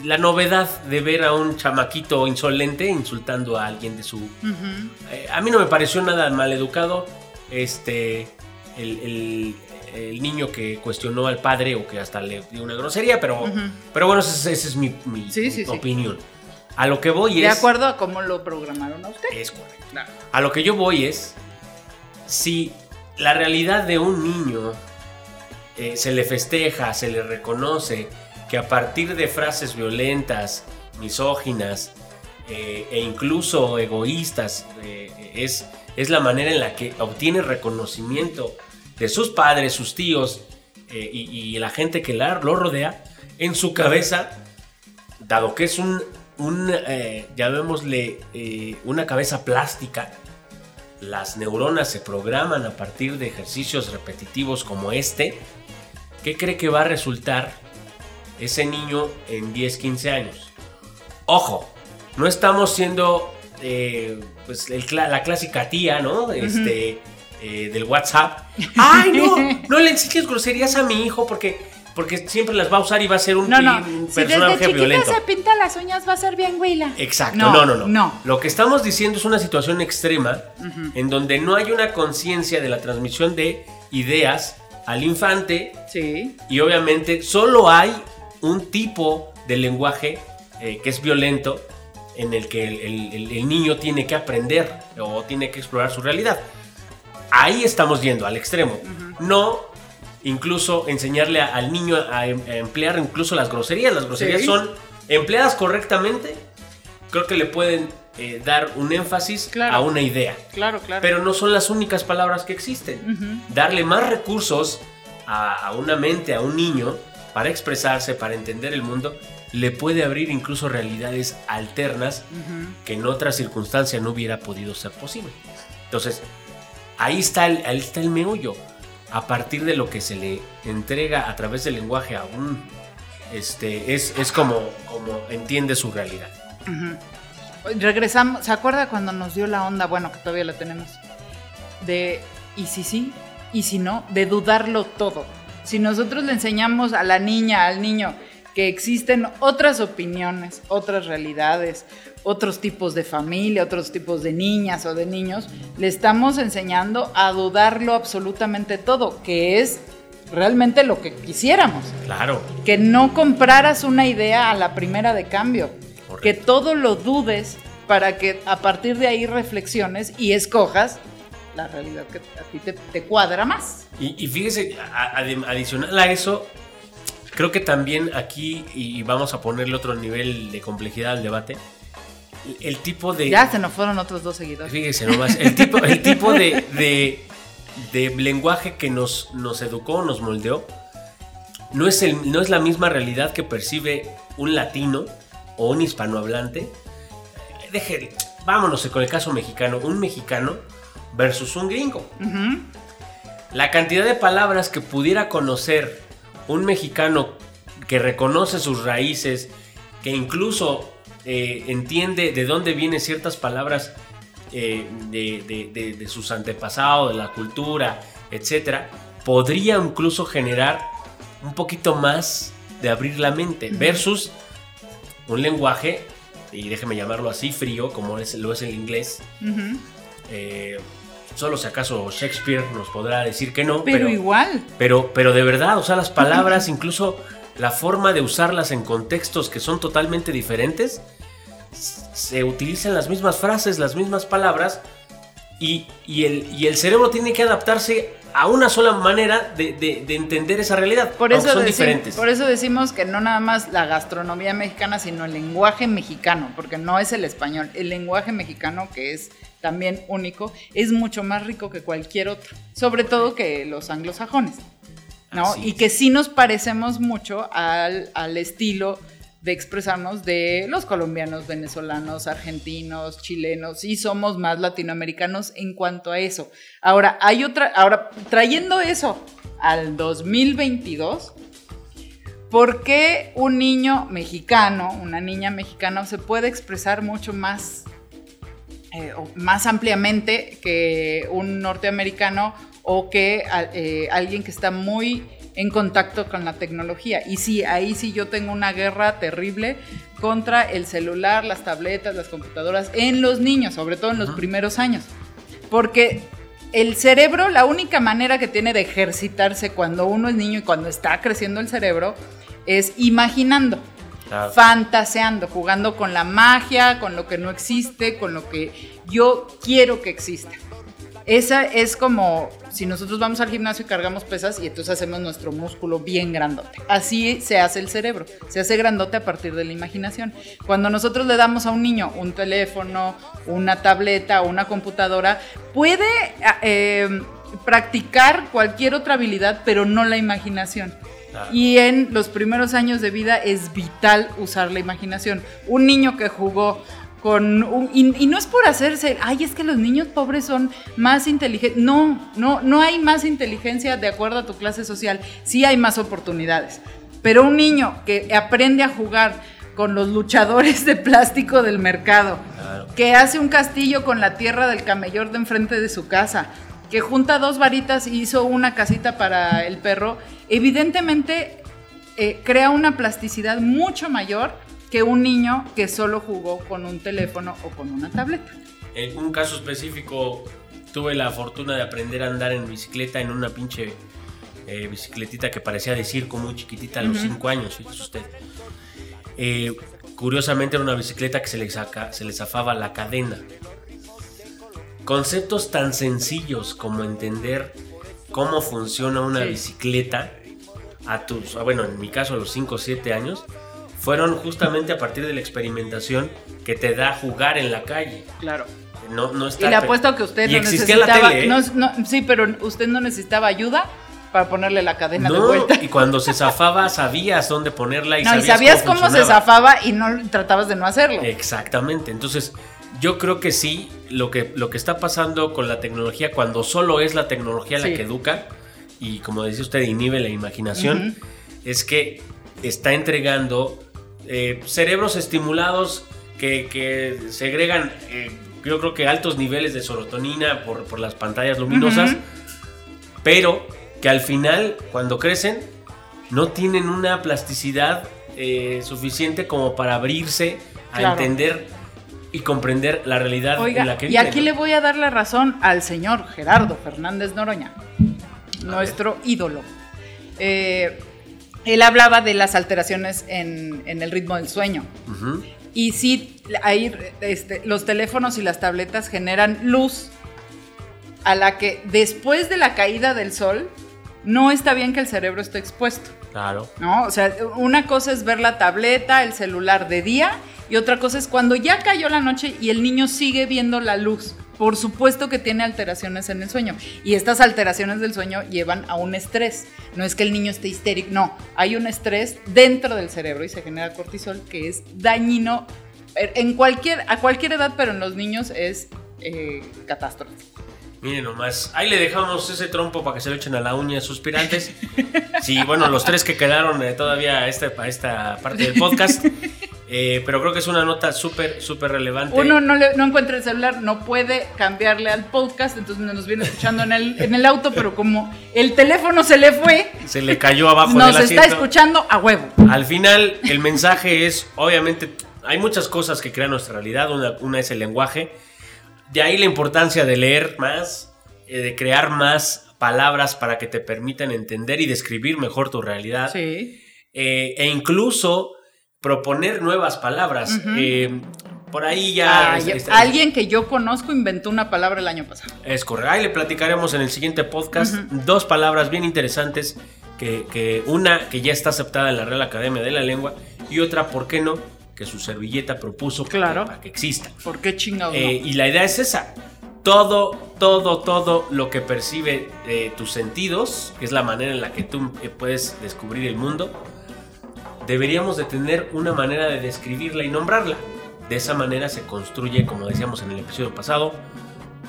la novedad de ver a un chamaquito insolente insultando a alguien de su... Eh, a mí no me pareció nada mal educado. Este, el, el- el niño que cuestionó al padre o que hasta le dio una grosería, pero, pero bueno, esa, esa es mi, mi- Sí, sí, mi sí. opinión. A lo que voy De es... acuerdo a cómo lo programaron a usted. Es correcto. A lo que yo voy es, si la realidad de un niño eh, se le festeja, se le reconoce que a partir de frases violentas, misóginas eh, e incluso egoístas, eh, es, es la manera en la que obtiene reconocimiento de sus padres, sus tíos eh, y, la gente que la- lo rodea, en su cabeza dado que es un, un llamémosle, una cabeza plástica, las neuronas se programan a partir de ejercicios repetitivos como este, ¿qué cree que va a resultar ese niño en 10, 15 años? Ojo, no estamos siendo eh, pues, el la clásica tía, ¿no? Este, eh, del WhatsApp. ¡Ay, no! No le enseñes groserías a mi hijo porque, porque siempre las va a usar y va a ser un, No, no. un Si personaje desde chiquito violento. se pinta las uñas, va a ser bien huila. Exacto, No, no, no, no, no. Lo que estamos diciendo es una situación extrema en donde no hay una conciencia de la transmisión de ideas al infante Sí. y obviamente solo hay un tipo de lenguaje eh, que es violento en el que el, el- el- el niño tiene que aprender o tiene que explorar su realidad. Ahí estamos yendo al extremo. No incluso enseñarle a- al niño a, em- a emplear incluso las groserías. Las groserías Sí. son empleadas correctamente. Creo que le pueden eh, dar un énfasis Claro. a una idea. Claro, claro. Pero no son las únicas palabras que existen. Darle más recursos a, a una mente, a un niño, para expresarse, para entender el mundo, le puede abrir incluso realidades alternas que en otra circunstancia no hubiera podido ser posible. Entonces, ahí está el, ahí está el meollo. A partir de lo que se le entrega a través del lenguaje a un... Este, es, es como, como entiende su realidad. Regresamos, ¿se acuerda cuando nos dio la onda? Bueno, que todavía la tenemos. De, ¿y si sí? ¿Y si no? De dudarlo todo. Si nosotros le enseñamos a la niña, al niño, que existen otras opiniones, otras realidades, otros tipos de familia, otros tipos de niñas o de niños, le estamos enseñando a dudarlo absolutamente todo, que es realmente lo que quisiéramos. Claro. Que no compraras una idea a la primera de cambio, Correcto. que todo lo dudes para que a partir de ahí reflexiones y escojas la realidad que a ti te, te cuadra más. Y, y fíjese, a- adicional a eso, creo que también aquí, y vamos a ponerle otro nivel de complejidad al debate, el, el tipo de... Ya se nos fueron otros dos seguidores. Fíjese nomás, el tipo, el tipo de, de- de lenguaje que nos, nos educó, nos moldeó, no es, el, no es la misma realidad que percibe un latino o un hispanohablante. Deje, vámonos con el caso mexicano, un mexicano versus un gringo. La cantidad de palabras que pudiera conocer un mexicano que reconoce sus raíces, que incluso eh, entiende de dónde vienen ciertas palabras eh, de, de- de- de sus antepasados, de la cultura, etcétera, podría incluso generar un poquito más de abrir la mente, versus un lenguaje, y déjeme llamarlo así, frío, como es, lo es el inglés. Eh, solo si acaso Shakespeare nos podrá decir que no, Pero, pero, igual. pero, pero de verdad, o sea, las palabras, incluso la forma de usarlas en contextos que son totalmente diferentes, se utilizan las mismas frases, las mismas palabras, y, y el, y el cerebro tiene que adaptarse a una sola manera de, de- de entender esa realidad. Por eso, son diferentes. por eso decimos que no nada más la gastronomía mexicana, sino el lenguaje mexicano, porque no es el español. El lenguaje mexicano, que es también único, es mucho más rico que cualquier otro, sobre todo que los anglosajones. ¿no? Así Y que sí nos parecemos mucho al, al estilo de expresarnos de los colombianos, venezolanos, argentinos, chilenos, y somos más latinoamericanos en cuanto a eso. Ahora, hay otra, ahora, trayendo eso al 2022, ¿por qué un niño mexicano, una niña mexicana se puede expresar mucho más, eh, o más ampliamente que un norteamericano o que eh, alguien que está muy en contacto con la tecnología? Y sí, ahí sí yo tengo una guerra terrible contra el celular, las tabletas, las computadoras en los niños, sobre todo en los primeros años. Porque el cerebro, la única manera que tiene de ejercitarse cuando uno es niño y cuando está creciendo el cerebro es imaginando, Fantaseando, jugando con la magia, con lo que no existe, con lo que yo quiero que exista. Esa es como si nosotros vamos al gimnasio y cargamos pesas y entonces hacemos nuestro músculo bien grandote. Así se hace el cerebro, se hace grandote a partir de la imaginación. Cuando nosotros le damos a un niño un teléfono, una tableta o una computadora, puede eh, practicar cualquier otra habilidad, pero no la imaginación. Claro. Y en los primeros años de vida es vital usar la imaginación. Un niño que jugó con un, y, y no es por hacerse, ay, es que los niños pobres son más inteligentes. No, no, no hay más inteligencia de acuerdo a tu clase social. Sí hay más oportunidades. Pero un niño que aprende a jugar con los luchadores de plástico del mercado, Claro. que hace un castillo con la tierra del camellor de enfrente de su casa, que junta dos varitas y hizo una casita para el perro, evidentemente eh, crea una plasticidad mucho mayor que un niño que solo jugó con un teléfono o con una tableta. En un caso específico, tuve la fortuna de aprender a andar en bicicleta en una pinche eh, bicicletita que parecía de circo muy chiquitita a los 5 años, fíjese usted. Eh, curiosamente era una bicicleta que se le, saca, se le zafaba la cadena. Conceptos tan sencillos como entender cómo funciona una Sí. bicicleta a tus, ah, bueno, en mi caso a los 5 o 7 años, fueron justamente a partir de la experimentación que te da jugar en la calle. Claro. No, no Y está le apuesto que usted y no necesitaba. la tele, ¿eh? no- no- sí, pero usted no necesitaba ayuda para ponerle la cadena de No, vuelta. y cuando se zafaba sabías dónde ponerla y no, y sabías, sabías cómo, se zafaba y no tratabas de no hacerlo. Exactamente. Entonces, yo creo que sí, lo que, lo que está pasando con la tecnología, cuando solo es la tecnología la que educa, y como decía usted, inhibe la imaginación, es que está entregando eh, cerebros estimulados que, que segregan, eh, yo creo que altos niveles de serotonina por, por las pantallas luminosas, pero que al final, cuando crecen, no tienen una plasticidad eh, suficiente como para abrirse a Claro. entender y comprender la realidad Oiga, en la que y vive. aquí ¿no? le voy a dar la razón al señor Gerardo Fernández Noroña, nuestro ídolo. Eh, él hablaba de las alteraciones en, en el ritmo del sueño. Y sí, ahí este, los teléfonos y las tabletas generan luz a la que después de la caída del sol no está bien que el cerebro esté expuesto. Claro. ¿no? O sea, una cosa es ver la tableta, el celular de día y otra cosa es cuando ya cayó la noche y el niño sigue viendo la luz. Por supuesto que tiene alteraciones en el sueño y estas alteraciones del sueño llevan a un estrés. No es que el niño esté histérico, no, hay un estrés dentro del cerebro y se genera cortisol que es dañino en cualquier, a cualquier edad, pero en los niños es eh, catástrofe. Miren nomás, ahí le dejamos ese trompo para que se lo echen a la uña suspirantes. Sí, bueno, los tres que quedaron eh, todavía a esta, a esta parte del podcast. Eh, pero creo que es una nota súper, súper relevante. Uno no, le- no encuentra el celular, no puede cambiarle al podcast, entonces nos viene escuchando en el, en el auto, pero como el teléfono se le fue, Se le cayó abajo nos del está escuchando a huevo. Al final, el mensaje es, obviamente, hay muchas cosas que crean nuestra realidad. Una, una es el lenguaje. De ahí la importancia de leer más, eh, de crear más palabras para que te permitan entender y describir mejor tu realidad. Sí. Eh, e incluso proponer nuevas palabras. Eh, por ahí ya... Ah, es- yo- es- alguien que yo conozco inventó una palabra el año pasado. Es correcto. Ahí le platicaremos en el siguiente podcast dos palabras bien interesantes. Que, que una que ya está aceptada en la Real Academia de la Lengua y otra, ¿por qué no? Que su servilleta propuso Claro. para que exista. ¿Por qué chingados no? Eh, y la idea es esa. Todo, todo, todo lo que percibe eh, tus sentidos, que es la manera en la que tú puedes descubrir el mundo, deberíamos de tener una manera de describirla y nombrarla. De esa manera se construye, como decíamos en el episodio pasado,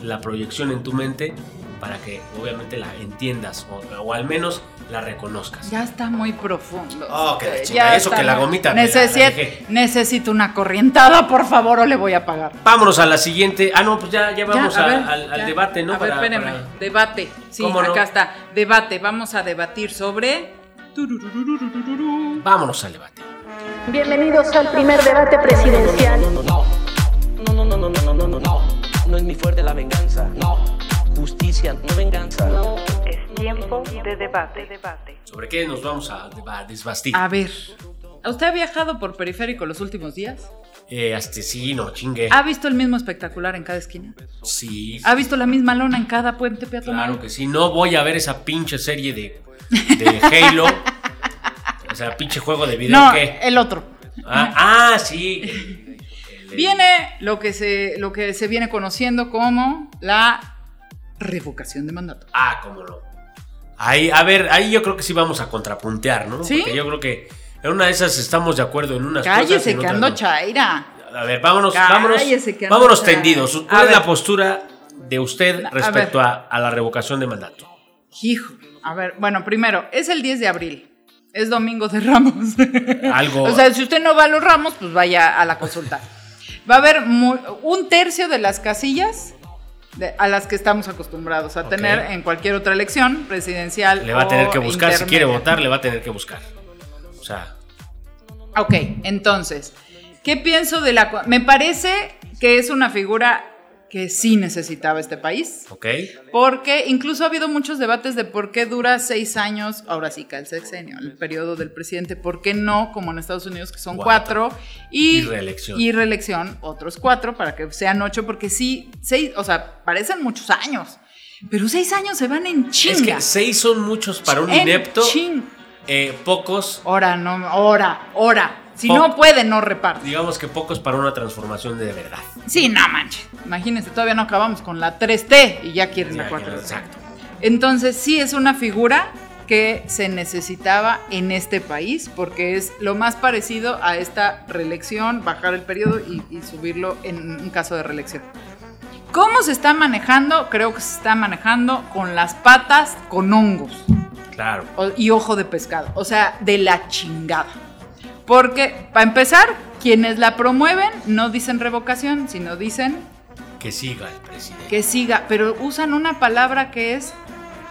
la proyección en tu mente para que obviamente la entiendas o, o al menos la reconozcas. Ya está muy profundo. Oh, que Eh, chinga, eso está que la gomita me la- necesito una corrientada, por favor, o le voy a pagar. Vámonos a la siguiente. Ah, no, pues ya, ya vamos Ya, a- ver, al, al ya. debate, ¿no? A ver, Para- espérenme. para- Debate. Sí, ¿Cómo no? acá está. Debate. Vamos a debatir sobre. Vámonos al debate. Bienvenidos al primer debate presidencial. No, no, no, no, no, no, no, no, no, no, no, no es mi fuerte la venganza, no, justicia, no venganza. Es tiempo de debate. debate. ¿Sobre qué nos vamos a desbastir? A ver. ¿Usted ha viajado por periférico los últimos días? Eh, hasta sí, no, chingue. ¿Ha visto el mismo espectacular en cada esquina? Sí, ¿Ha visto la misma lona en cada puente peatonal? claro que sí. No voy a ver esa pinche serie de, de Halo. o sea, pinche juego de video No, el otro. Ah, ah, sí. El- el- Viene lo que, se, lo que se viene conociendo como la revocación de mandato. Ah, cómo no. Ahí, a ver, ahí yo creo que sí vamos a contrapuntear, ¿no? ¿Sí? Porque yo creo que en una de esas estamos de acuerdo en unas cosas. Cállese, en que ando chaira. A ver, vámonos, Cállese, vámonos, vámonos tendidos. A ¿Cuál es ver. la postura de usted respecto a, a la revocación de mandato? Hijo. A ver, bueno, primero, es el 10 de abril. Es domingo de Ramos. Algo. O sea, si usted no va a los Ramos, pues vaya a la consulta. Va a haber un tercio de las casillas de- a las que estamos acostumbrados a tener en cualquier otra elección presidencial. le va a tener que buscar, si quiere votar, le va a tener que buscar. Sea, Ok, entonces, ¿qué pienso de la... Me parece que es una figura que sí necesitaba este país. ¿ok? Porque incluso ha habido muchos debates de por qué dura seis años, ahora sí que el sexenio, el periodo del presidente, por qué no, como en Estados Unidos, que son Cuatro. cuatro, y, Y reelección. y reelección, otros cuatro, para que sean ocho, porque sí, seis, o sea, parecen muchos años, pero seis años se van en chinga. Es que seis son muchos para un En inepto, chin- eh, pocos, Hora, no, hora, hora. Si no puede, no reparte. digamos que pocos para una transformación de verdad. Sí, no manches. Imagínense, todavía no acabamos con la 3T y ya quieren la Ya, 4T. Exacto. Entonces sí es una figura que se necesitaba en este país porque es lo más parecido a esta reelección, bajar el periodo y, y subirlo en un caso de reelección. ¿Cómo se está manejando? Creo que se está manejando con las patas con hongos Claro. o- y ojo de pescado, o sea, de la chingada. Porque, para empezar, quienes la promueven no dicen revocación, sino dicen Que siga el presidente. que siga, pero usan una palabra que es,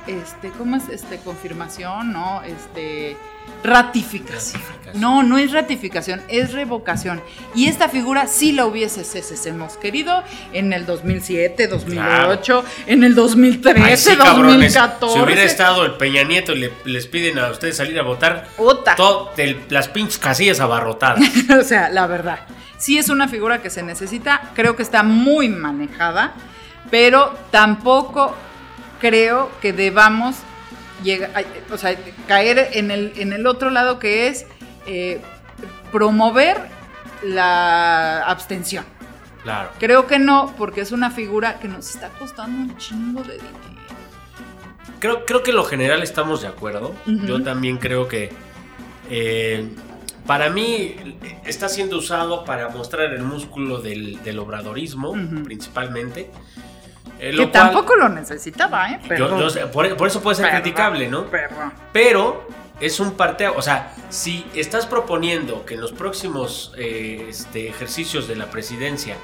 este, ¿cómo es? Este, confirmación, ¿no? Este, Ratificación. Ratificación. No, no es ratificación, es revocación. Y esta figura sí la hubiésemos querido en el 2007, 2008, en el 2013, Ay, sí, cabrones. 2014. Si hubiera estado el Peña Nieto y le- les piden a ustedes salir a votar, todo el- las pinches casillas abarrotadas. o sea, la verdad. Sí es una figura que se necesita, creo que está muy manejada, pero tampoco creo que debamos llegar, o sea, caer en el, en el otro lado que es eh, promover la abstención. Claro. Creo que no, porque es una figura que nos está costando un chingo de dinero. Creo, creo que en lo general estamos de acuerdo. Yo también creo que eh, para mí está siendo usado para mostrar el músculo del, del obradorismo, principalmente. Eh, Que lo cual- tampoco lo necesitaba, ¿eh? yo- Perdón. yo sé, por, por eso puede ser Perdón, criticable, ¿no? perdón. Pero es un parteo. O sea, si estás proponiendo que en los próximos eh, este, ejercicios de la presidencia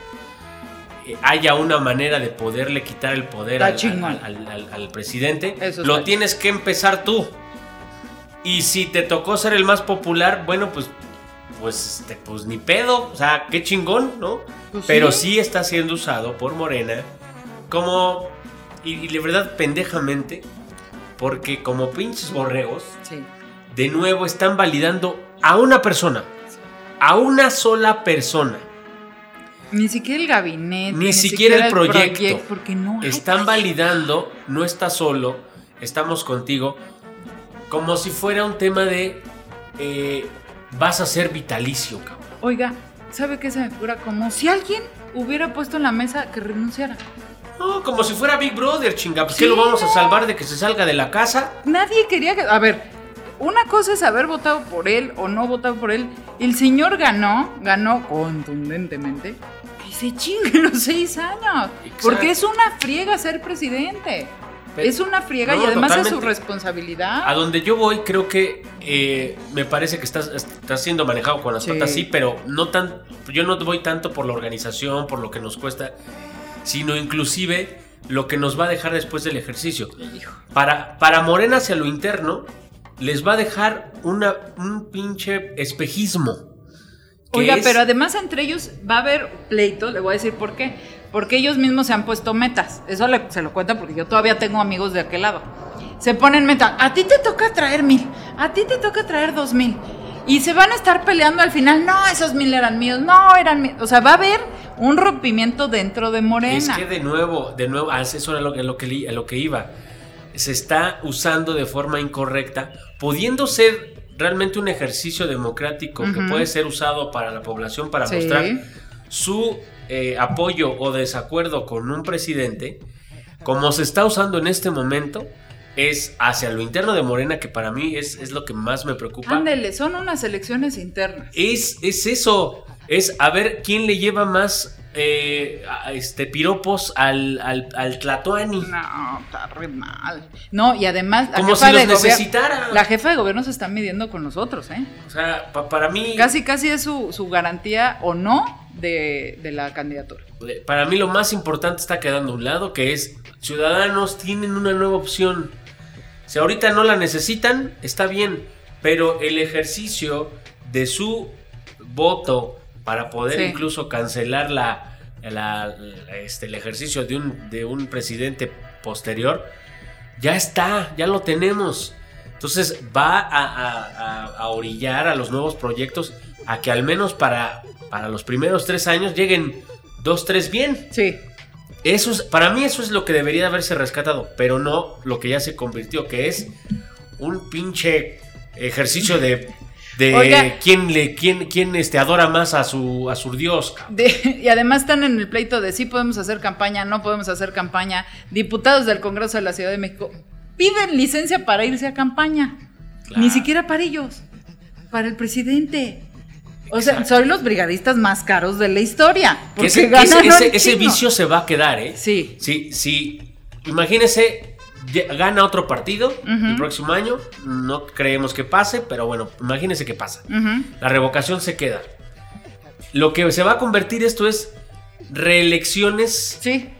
eh, haya una manera de poderle quitar el poder al, chingón. al- al- al- al presidente, Eso lo tienes que empezar tú. Y si te tocó ser el más popular, bueno, pues, pues, este, pues ni pedo. O sea, qué chingón, ¿no? Pues Pero sí. sí está siendo usado por Morena como, y, y de verdad pendejamente, porque como pinches borregos, Sí. de nuevo están validando a una persona. A una sola persona. Ni siquiera el gabinete. Ni siquiera el proyecto. porque no Están validando, no estás solo, estamos contigo, como si fuera un tema de eh, vas a ser vitalicio, cabrón. Oiga, ¿sabe qué se me figura? Como si alguien hubiera puesto en la mesa que renunciara. No, como si fuera Big Brother, chinga. Pues, ¿qué lo vamos a salvar de que se salga de la casa? Nadie quería que... A ver, una cosa es haber votado por él o no votado por él. El señor ganó, ganó contundentemente. Que se chingue los seis años. Exacto. Porque es una friega ser presidente. Pero- es una friega No, y además es su responsabilidad. A donde yo voy, creo que eh, me parece que estás, estás siendo manejado con las Sí. patas, sí, pero no tan, yo no voy tanto por la organización, por lo que nos cuesta, sino inclusive lo que nos va a dejar después del ejercicio. Para, para Morena hacia lo interno, les va a dejar una, un pinche espejismo. Oiga, es- pero además entre ellos va a haber pleito, le voy a decir por qué. Porque ellos mismos se han puesto metas. Eso le- se lo cuenta porque yo todavía tengo amigos de aquel lado. Se ponen meta. A ti te toca traer mil. A ti te toca traer dos mil. Y se van a estar peleando al final. No, esos mil eran míos. No, eran míos. O sea, va a haber un rompimiento dentro de Morena. Es que de nuevo, de nuevo, ah, eso era lo, lo que, lo que iba. Se está usando de forma incorrecta, pudiendo ser realmente un ejercicio democrático que puede ser usado para la población para Sí. mostrar su eh, apoyo o desacuerdo con un presidente, como se está usando en este momento, es hacia lo interno de Morena, que para mí es, es lo que más me preocupa. Ándele, son unas elecciones internas. Es, es eso, es a ver quién le lleva más eh, este, piropos al, al, al Tlatoani. No, está re mal. No, y además la Como jefa si los de necesitara. La jefa de gobierno se está midiendo con nosotros, ¿eh? O sea, pa- para mí, Casi, casi es su, su garantía o no de, de la candidatura. para mí lo más importante está quedando a un lado, que es ciudadanos tienen una nueva opción. Si ahorita no la necesitan, está bien, pero el ejercicio de su voto para poder Sí. incluso cancelar la, la- este, el ejercicio de un, de un presidente posterior, ya está, ya lo tenemos. Entonces va a, a- a- a orillar a los nuevos proyectos a que al menos para, para los primeros tres años lleguen dos, tres bien. Sí. Eso es, para mí eso es lo que debería haberse rescatado, pero no lo que ya se convirtió, que es un pinche ejercicio de, de Oiga. quién le, quién, quién este, adora más a su, a su dios. De- y además están en el pleito de sí podemos hacer campaña, no podemos hacer campaña. Diputados del Congreso de la Ciudad de México piden licencia para irse a campaña. Claro. Ni siquiera para ellos, para el presidente. O sea, son los brigadistas más caros de la historia. Que Porque ese, ese- ese- ese vicio se va a quedar, ¿eh? Sí. Sí, sí. Imagínese, gana otro partido el próximo año. No creemos que pase, pero bueno, imagínese que pasa. La revocación se queda. Lo que se va a convertir esto es reelecciones Sí,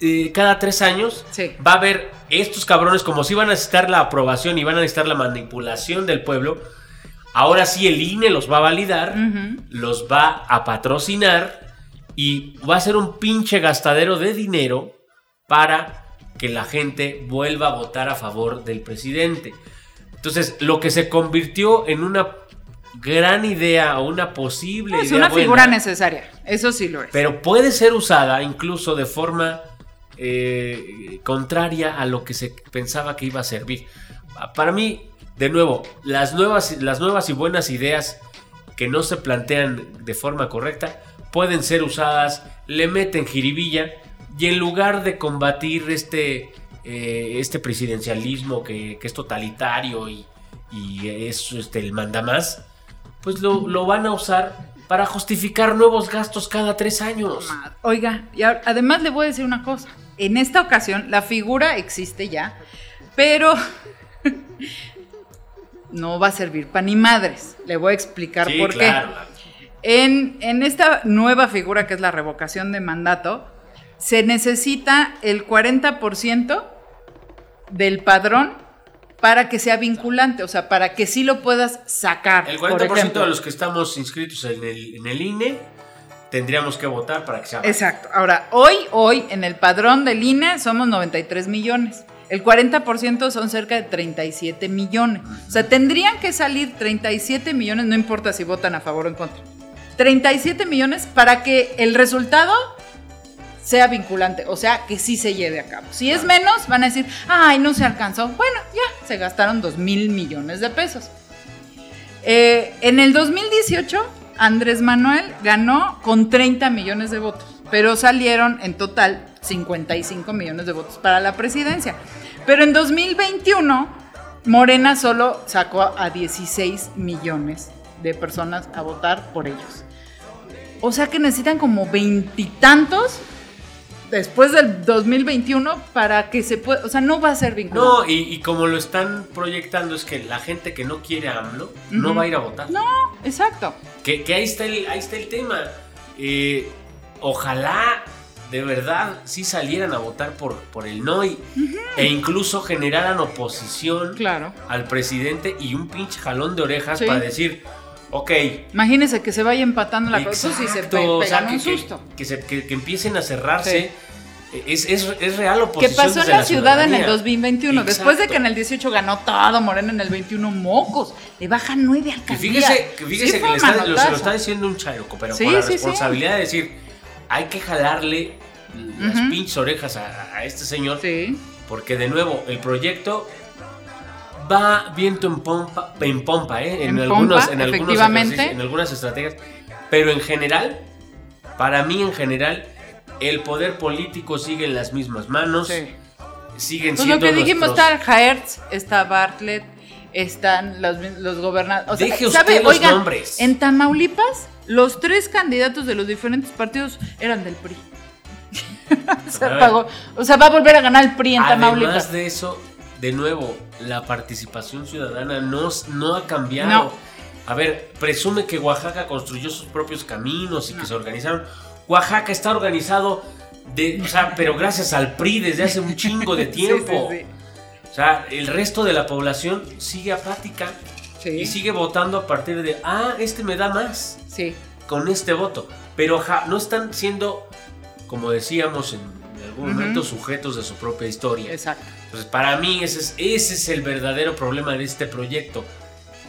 eh, cada tres años. Sí. Va a haber estos cabrones, como si van a necesitar la aprobación y van a necesitar la manipulación del pueblo, ahora sí el INE los va a validar, los va a patrocinar y va a ser un pinche gastadero de dinero para que la gente vuelva a votar a favor del presidente. Entonces, lo que se convirtió en una gran idea o una posible Es idea una buena, figura necesaria. Eso sí lo es. pero puede ser usada incluso de forma eh, contraria a lo que se pensaba que iba a servir. Para mí, de nuevo, las nuevas, las nuevas y buenas ideas que no se plantean de forma correcta pueden ser usadas, le meten jiribilla y en lugar de combatir este, eh, este presidencialismo que, que es totalitario y, y es este, el mandamás, pues lo, lo van a usar para justificar nuevos gastos cada tres años. Oiga, y además le voy a decir una cosa. En esta ocasión, la figura existe ya, pero no va a servir para ni madres. Le voy a explicar Sí, por claro. qué. En, en esta nueva figura que es la revocación de mandato, se necesita el 40% del padrón para que sea vinculante, o sea, para que sí lo puedas sacar. El por 40% ejemplo. de los que estamos inscritos en el, en el INE tendríamos que votar para que sea. Exacto. Ahora, hoy, hoy, en el padrón del INE somos 93 millones. El 40% son cerca de 37 millones. O sea, tendrían que salir 37 millones, no importa si votan a favor o en contra. 37 millones para que el resultado sea vinculante, o sea, que sí se lleve a cabo. Si es menos, van a decir, ay, no se alcanzó. Bueno, ya, se gastaron 2 mil millones de pesos. Eh, en el 2018, Andrés Manuel ganó con 30 millones de votos, pero salieron en total 55 millones de votos para la presidencia. Pero en 2021, Morena solo sacó a 16 millones de personas a votar por ellos. O sea que necesitan como veintitantos después del 2021 para que se pueda, o sea, no va a ser vinculante. No, y, y como lo están proyectando es que la gente que no quiere a AMLO no va a ir a votar. No, exacto. Que, que ahí, está el, ahí está el tema. Eh, ojalá de verdad sí salieran a votar por, por el no y- e incluso generaran oposición Claro. al presidente y un pinche jalón de orejas Sí. para decir, ok, Imagínense que se vaya empatando la cosa y se Exacto, pe- o sea, pegan un que, que- susto. que se- que- empiecen a cerrarse. Es, es, es real Que pasó en la ciudad en el ciudadanía. 2021. Después de que en el 18 ganó todo Morena, en el 21 mocos. Le bajan nueve Que alcaldías. fíjese, que, fíjese Sí que le está- lo- se lo está diciendo un chayoco, pero Sí, con la responsabilidad de decir, hay que jalarle las pinches orejas a, a este señor, porque de nuevo, el proyecto va viento en pompa, en pompa, ¿eh? en, En algunos, pompa, en algunos en algunas estrategias, pero en general, para mí en general, el poder político sigue en las mismas manos, Sí. siguen Pues lo siendo que dijimos, nuestros- está Hertz, está Bartlett, están los, los gobernadores. O sea, Deje ¿sabe? usted los Oigan, nombres. En Tamaulipas, los tres candidatos de los diferentes partidos eran del PRI. Se apagó. O sea, va a volver a ganar el PRI en Además Tamaulipas. de eso, de nuevo, la participación ciudadana no, no ha cambiado. No. A ver, presume que Oaxaca construyó sus propios caminos y que se organizaron. Oaxaca está organizado, de, o sea, pero gracias al PRI desde hace un chingo de Sí, sí, tiempo. sí. O sea, el resto de la población sigue apática y sigue votando a partir de, ah, este me da más Sí. con este voto. Pero ja, no están siendo, como decíamos en algún momento, sujetos de su propia historia. Exacto. Entonces, para mí ese es, ese es el verdadero problema de este proyecto.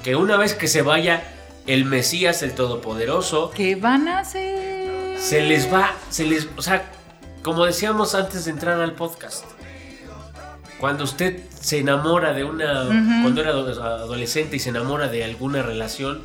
Que una vez que se vaya el Mesías, el Todopoderoso, ¿Qué van a hacer? se les va, se les, o sea, como decíamos antes de entrar al podcast, cuando usted se enamora de una, cuando era ado- adolescente y se enamora de alguna relación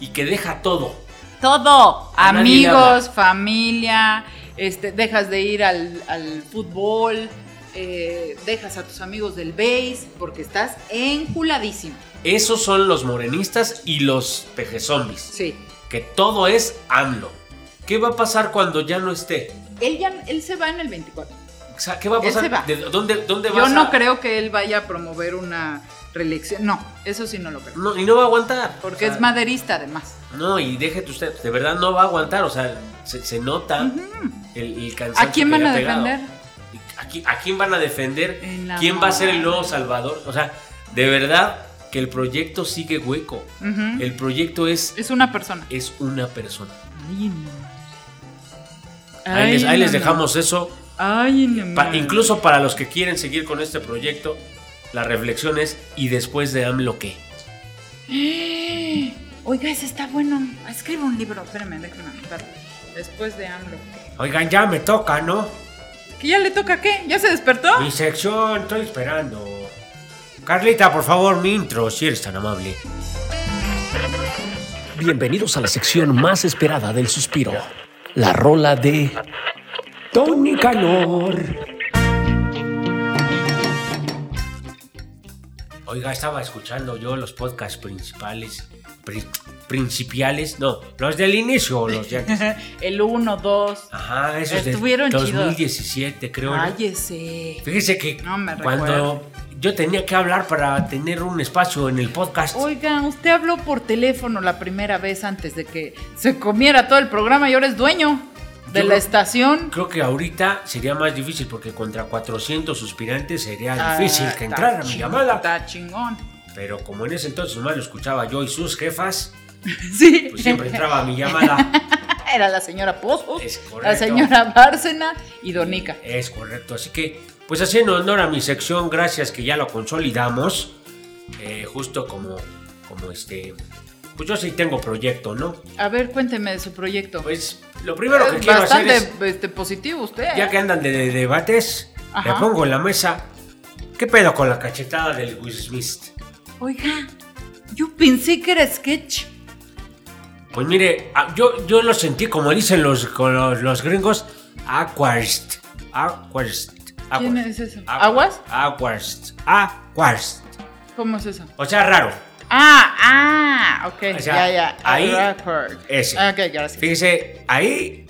y que deja todo, Todo. Amigos, familia, este, dejas de ir al, al fútbol, eh, dejas a tus amigos del base, porque estás enculadísimo. esos son los morenistas y los pejezombis, Sí. que todo es AMLO. ¿Qué va a pasar cuando ya no esté? Él, ya, él se va en el 24. O sea, ¿qué va a Él pasar? se va. ¿De dónde, dónde Yo vas no a- creo que él vaya a promover una reelección. No, eso sí no lo creo. No, y no va a aguantar. Porque O sea, es maderista además. No, y déjete usted, de verdad no va a aguantar, o sea, se, se nota el, el cansancio. ¿A quién van a defender? ¿A quién qui- ¿A quién van a defender? ¿Quién va a ser el nuevo Salvador? O sea, de verdad que el proyecto sigue hueco. El proyecto es, Es una persona. es una persona. Ay, no. Ahí les, Ay, ahí les no. dejamos eso. Ay, no, Pa- incluso para los que quieren seguir con este proyecto, la reflexión es, ¿y después de AMLO qué? Oiga, ese está bueno. Escribe un libro. Espérame, déjame. Después de AMLO. Oigan, ya me toca, ¿no? ¿Que ya le toca qué? ¿Ya se despertó? Mi sección, estoy esperando. Carlita, por favor, mi intro, si eres tan amable. Bienvenidos a la sección más esperada del suspiro, la rola de Tony Calor. Oiga, estaba escuchando yo los podcasts principales, pri- principiales, no, los del inicio, los de El 1, 2. Ajá, esos de Estuvieron chidos. 2017, creo. ¿no? Cállese. Fíjese que No me cuando yo tenía que hablar para tener un espacio en el podcast, Oiga, usted habló por teléfono la primera vez antes de que se comiera todo el programa y ahora es dueño de Yo la creo- estación. creo que ahorita sería más difícil porque contra 400 suspirantes sería Ah, difícil que entrara mi llamada. Está chingón. Pero como en ese entonces nomás lo escuchaba yo y sus jefas, Sí. pues siempre entraba mi llamada. Era la señora Pozos, Es la señora Bárcena y Donica. Es correcto, así que, pues haciendo honor a mi sección, gracias que ya lo consolidamos, eh, justo como, como este, pues yo sí tengo proyecto, ¿no? A ver, cuénteme de su proyecto. Pues lo primero que quiero hacer bastante es, este, positivo usted. ya que andan de, de debates, Ajá. le pongo en la mesa, ¿qué pedo con la cachetada del Will Smith? Oiga, yo pensé que era sketch. Pues mire, ah, yo, yo lo sentí como dicen los, con los, los gringos, aquarst, aquarst. ¿Quién es eso? ¿Aguas? Aquarst, aquarst. ¿Cómo es eso? O sea, raro. Ah, ah, ok, O sea, ya, ya. ahí- ese. Ok, gracias. Fíjese, ahí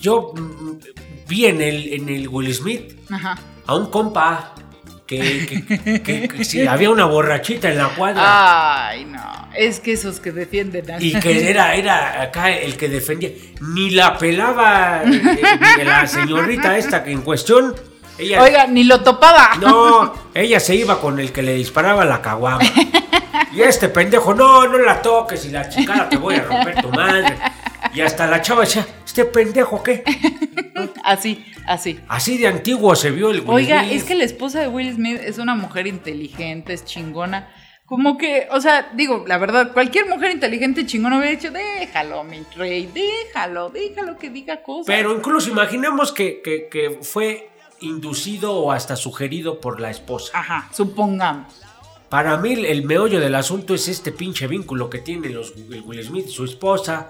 yo mm, vi en el, en el Will Smith Ajá. a un compa que, que- que- que sí, había una borrachita en la cuadra Ay, no. Es que esos que defienden a- y que era, era acá el que defendía. Ni la pelaba eh, la señorita esta que en cuestión. Ella, Oiga, ni lo topaba. No, ella se iba con el que le disparaba la caguama. Y este pendejo, no, no la toques y la chingada te voy a romper tu madre. Y hasta la chava decía, ¿este pendejo qué? Así, así. Así de antiguo se vio el Will Oiga, Smith. es que la esposa de Will Smith es una mujer inteligente, es chingona. Como que, o sea, digo, la verdad, cualquier mujer inteligente chingona hubiera dicho, déjalo, mi rey, déjalo, déjalo que diga cosas. Pero incluso imaginemos que, que- que fue inducido o hasta sugerido por la esposa. Ajá, supongamos. Para mí el, meollo del asunto es este pinche vínculo que tienen los el Will Smith y su esposa.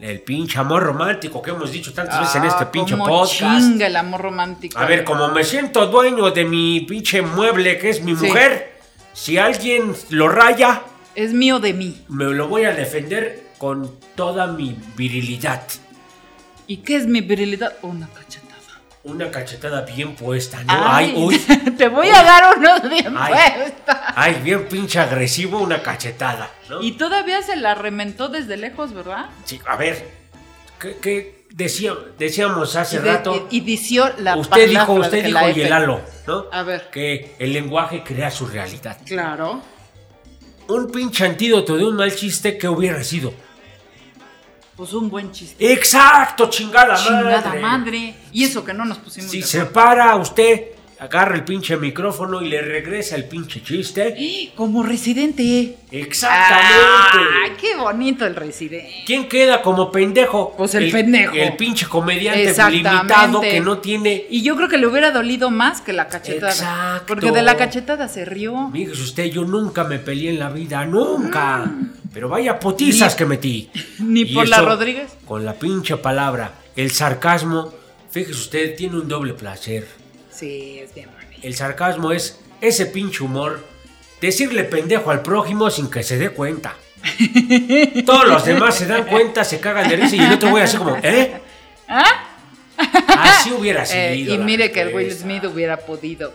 El pinche amor romántico que hemos dicho tantas veces en este Ah, pinche podcast. chinga el amor romántico. A ver, como me siento dueño de mi pinche mueble que es mi Sí. mujer, si alguien lo raya, Es mío de mí. me lo voy a defender con toda mi virilidad. ¿Y qué es mi virilidad? Una cachetada. Una cachetada bien puesta, ¿no? Ay, Ay, uy. te voy a dar unos bien Ay. puestas. Ay, bien pinche agresivo, una cachetada, ¿no? Y todavía se la rementó desde lejos, ¿verdad? Sí, a ver, ¿qué, qué decía- decíamos hace y, de- rato? y- y dició la usted dijo, usted que dijo y el halo, ¿no? A ver. Que el lenguaje crea su realidad. Claro. Un pinche antídoto de un mal chiste, ¿qué hubiera sido? Pues un buen chiste. Exacto, chingada, Chingada madre. madre. Y eso que no nos pusimos Si de se para usted, agarra el pinche micrófono y le regresa el pinche chiste. Como residente. Exactamente. ¡Ay, qué bonito el residente! ¿Quién queda como pendejo? Pues el pendejo. El pinche comediante limitado que no tiene. Y yo creo que le hubiera dolido más que la cachetada. Exacto. Porque de la cachetada se rió. Fíjese usted, yo nunca me peleé en la vida, nunca. Pero vaya potizas Ni- que metí. Ni Y por la Rodríguez. Con la pinche palabra, el sarcasmo, fíjese usted, tiene un doble placer. Sí, es bien bonito. El sarcasmo es ese pinche humor, decirle pendejo al prójimo sin que se dé cuenta. Todos los demás se dan cuenta, se cagan de risa y el otro voy así como, ¿eh? Así hubiera sido. ¿Ah? Eh, y la mire que el Will. Smith hubiera podido.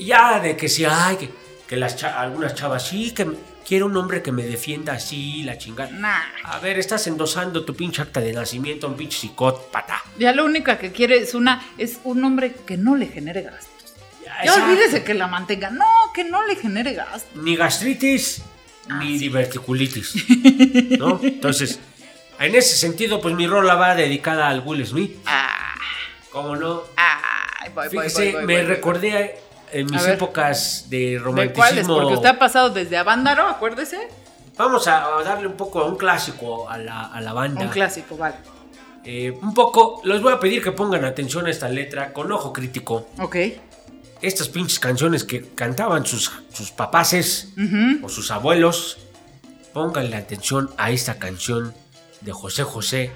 Ya de que si, ay, que, que las cha- algunas chavas sí, que, quiero un hombre que me defienda así, la chingada. Nah. A ver, estás endosando tu pinche acta de nacimiento un pinche psicópata. Ya lo único que quiere es una es un hombre que no le genere gastos. Ya Exacto. olvídese que la mantenga. No, que no le genere gastos. Ni gastritis, Ah, ni diverticulitis. ¿No? Entonces, en ese sentido, pues mi rola va dedicada al Will Smith. Ah, ¿Cómo no? ay, voy, Fíjese, voy, voy, me recordé en mis ver. épocas de ¿De romanticismo. cuáles? Porque usted ha pasado desde Avándaro, acuérdese. Vamos a, darle un poco a un clásico a la, a la banda. Un clásico, vale. Eh, un poco, les voy a pedir que pongan atención a esta letra con ojo crítico. Ok. Estas pinches canciones que cantaban sus, sus papaces o sus abuelos, pónganle atención a esta canción de José José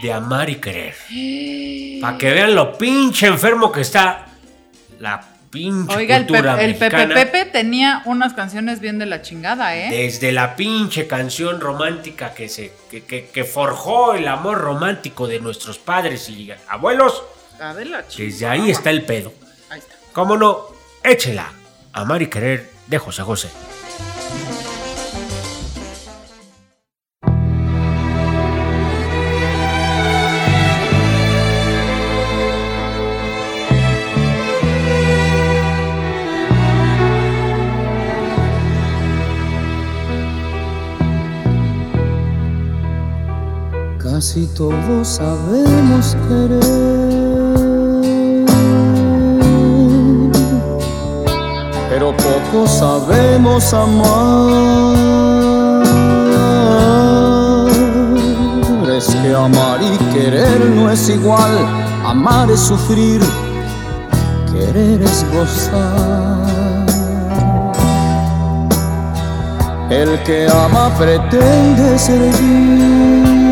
de Amar y Querer. Para que vean lo pinche enfermo que está la pinche Oiga, el, cultura Pepe, el Pepe mexicana. Pepe tenía unas canciones bien de la chingada, ¿eh? Desde la pinche canción romántica que, se, que, que- que forjó el amor romántico de nuestros padres y abuelos, de la chingada. desde ahí está el pedo. Ahí está. ¿Cómo no? Échela. Amar y querer de José José. Casi todos sabemos querer, pero poco sabemos amar. Es que amar y querer no es igual, amar es sufrir, querer es gozar. El que ama pretende servir,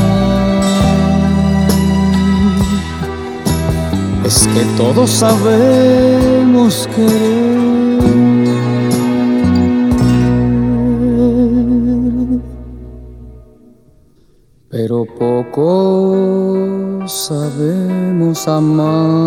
Que todos sabemos querer, pero poco sabemos amar.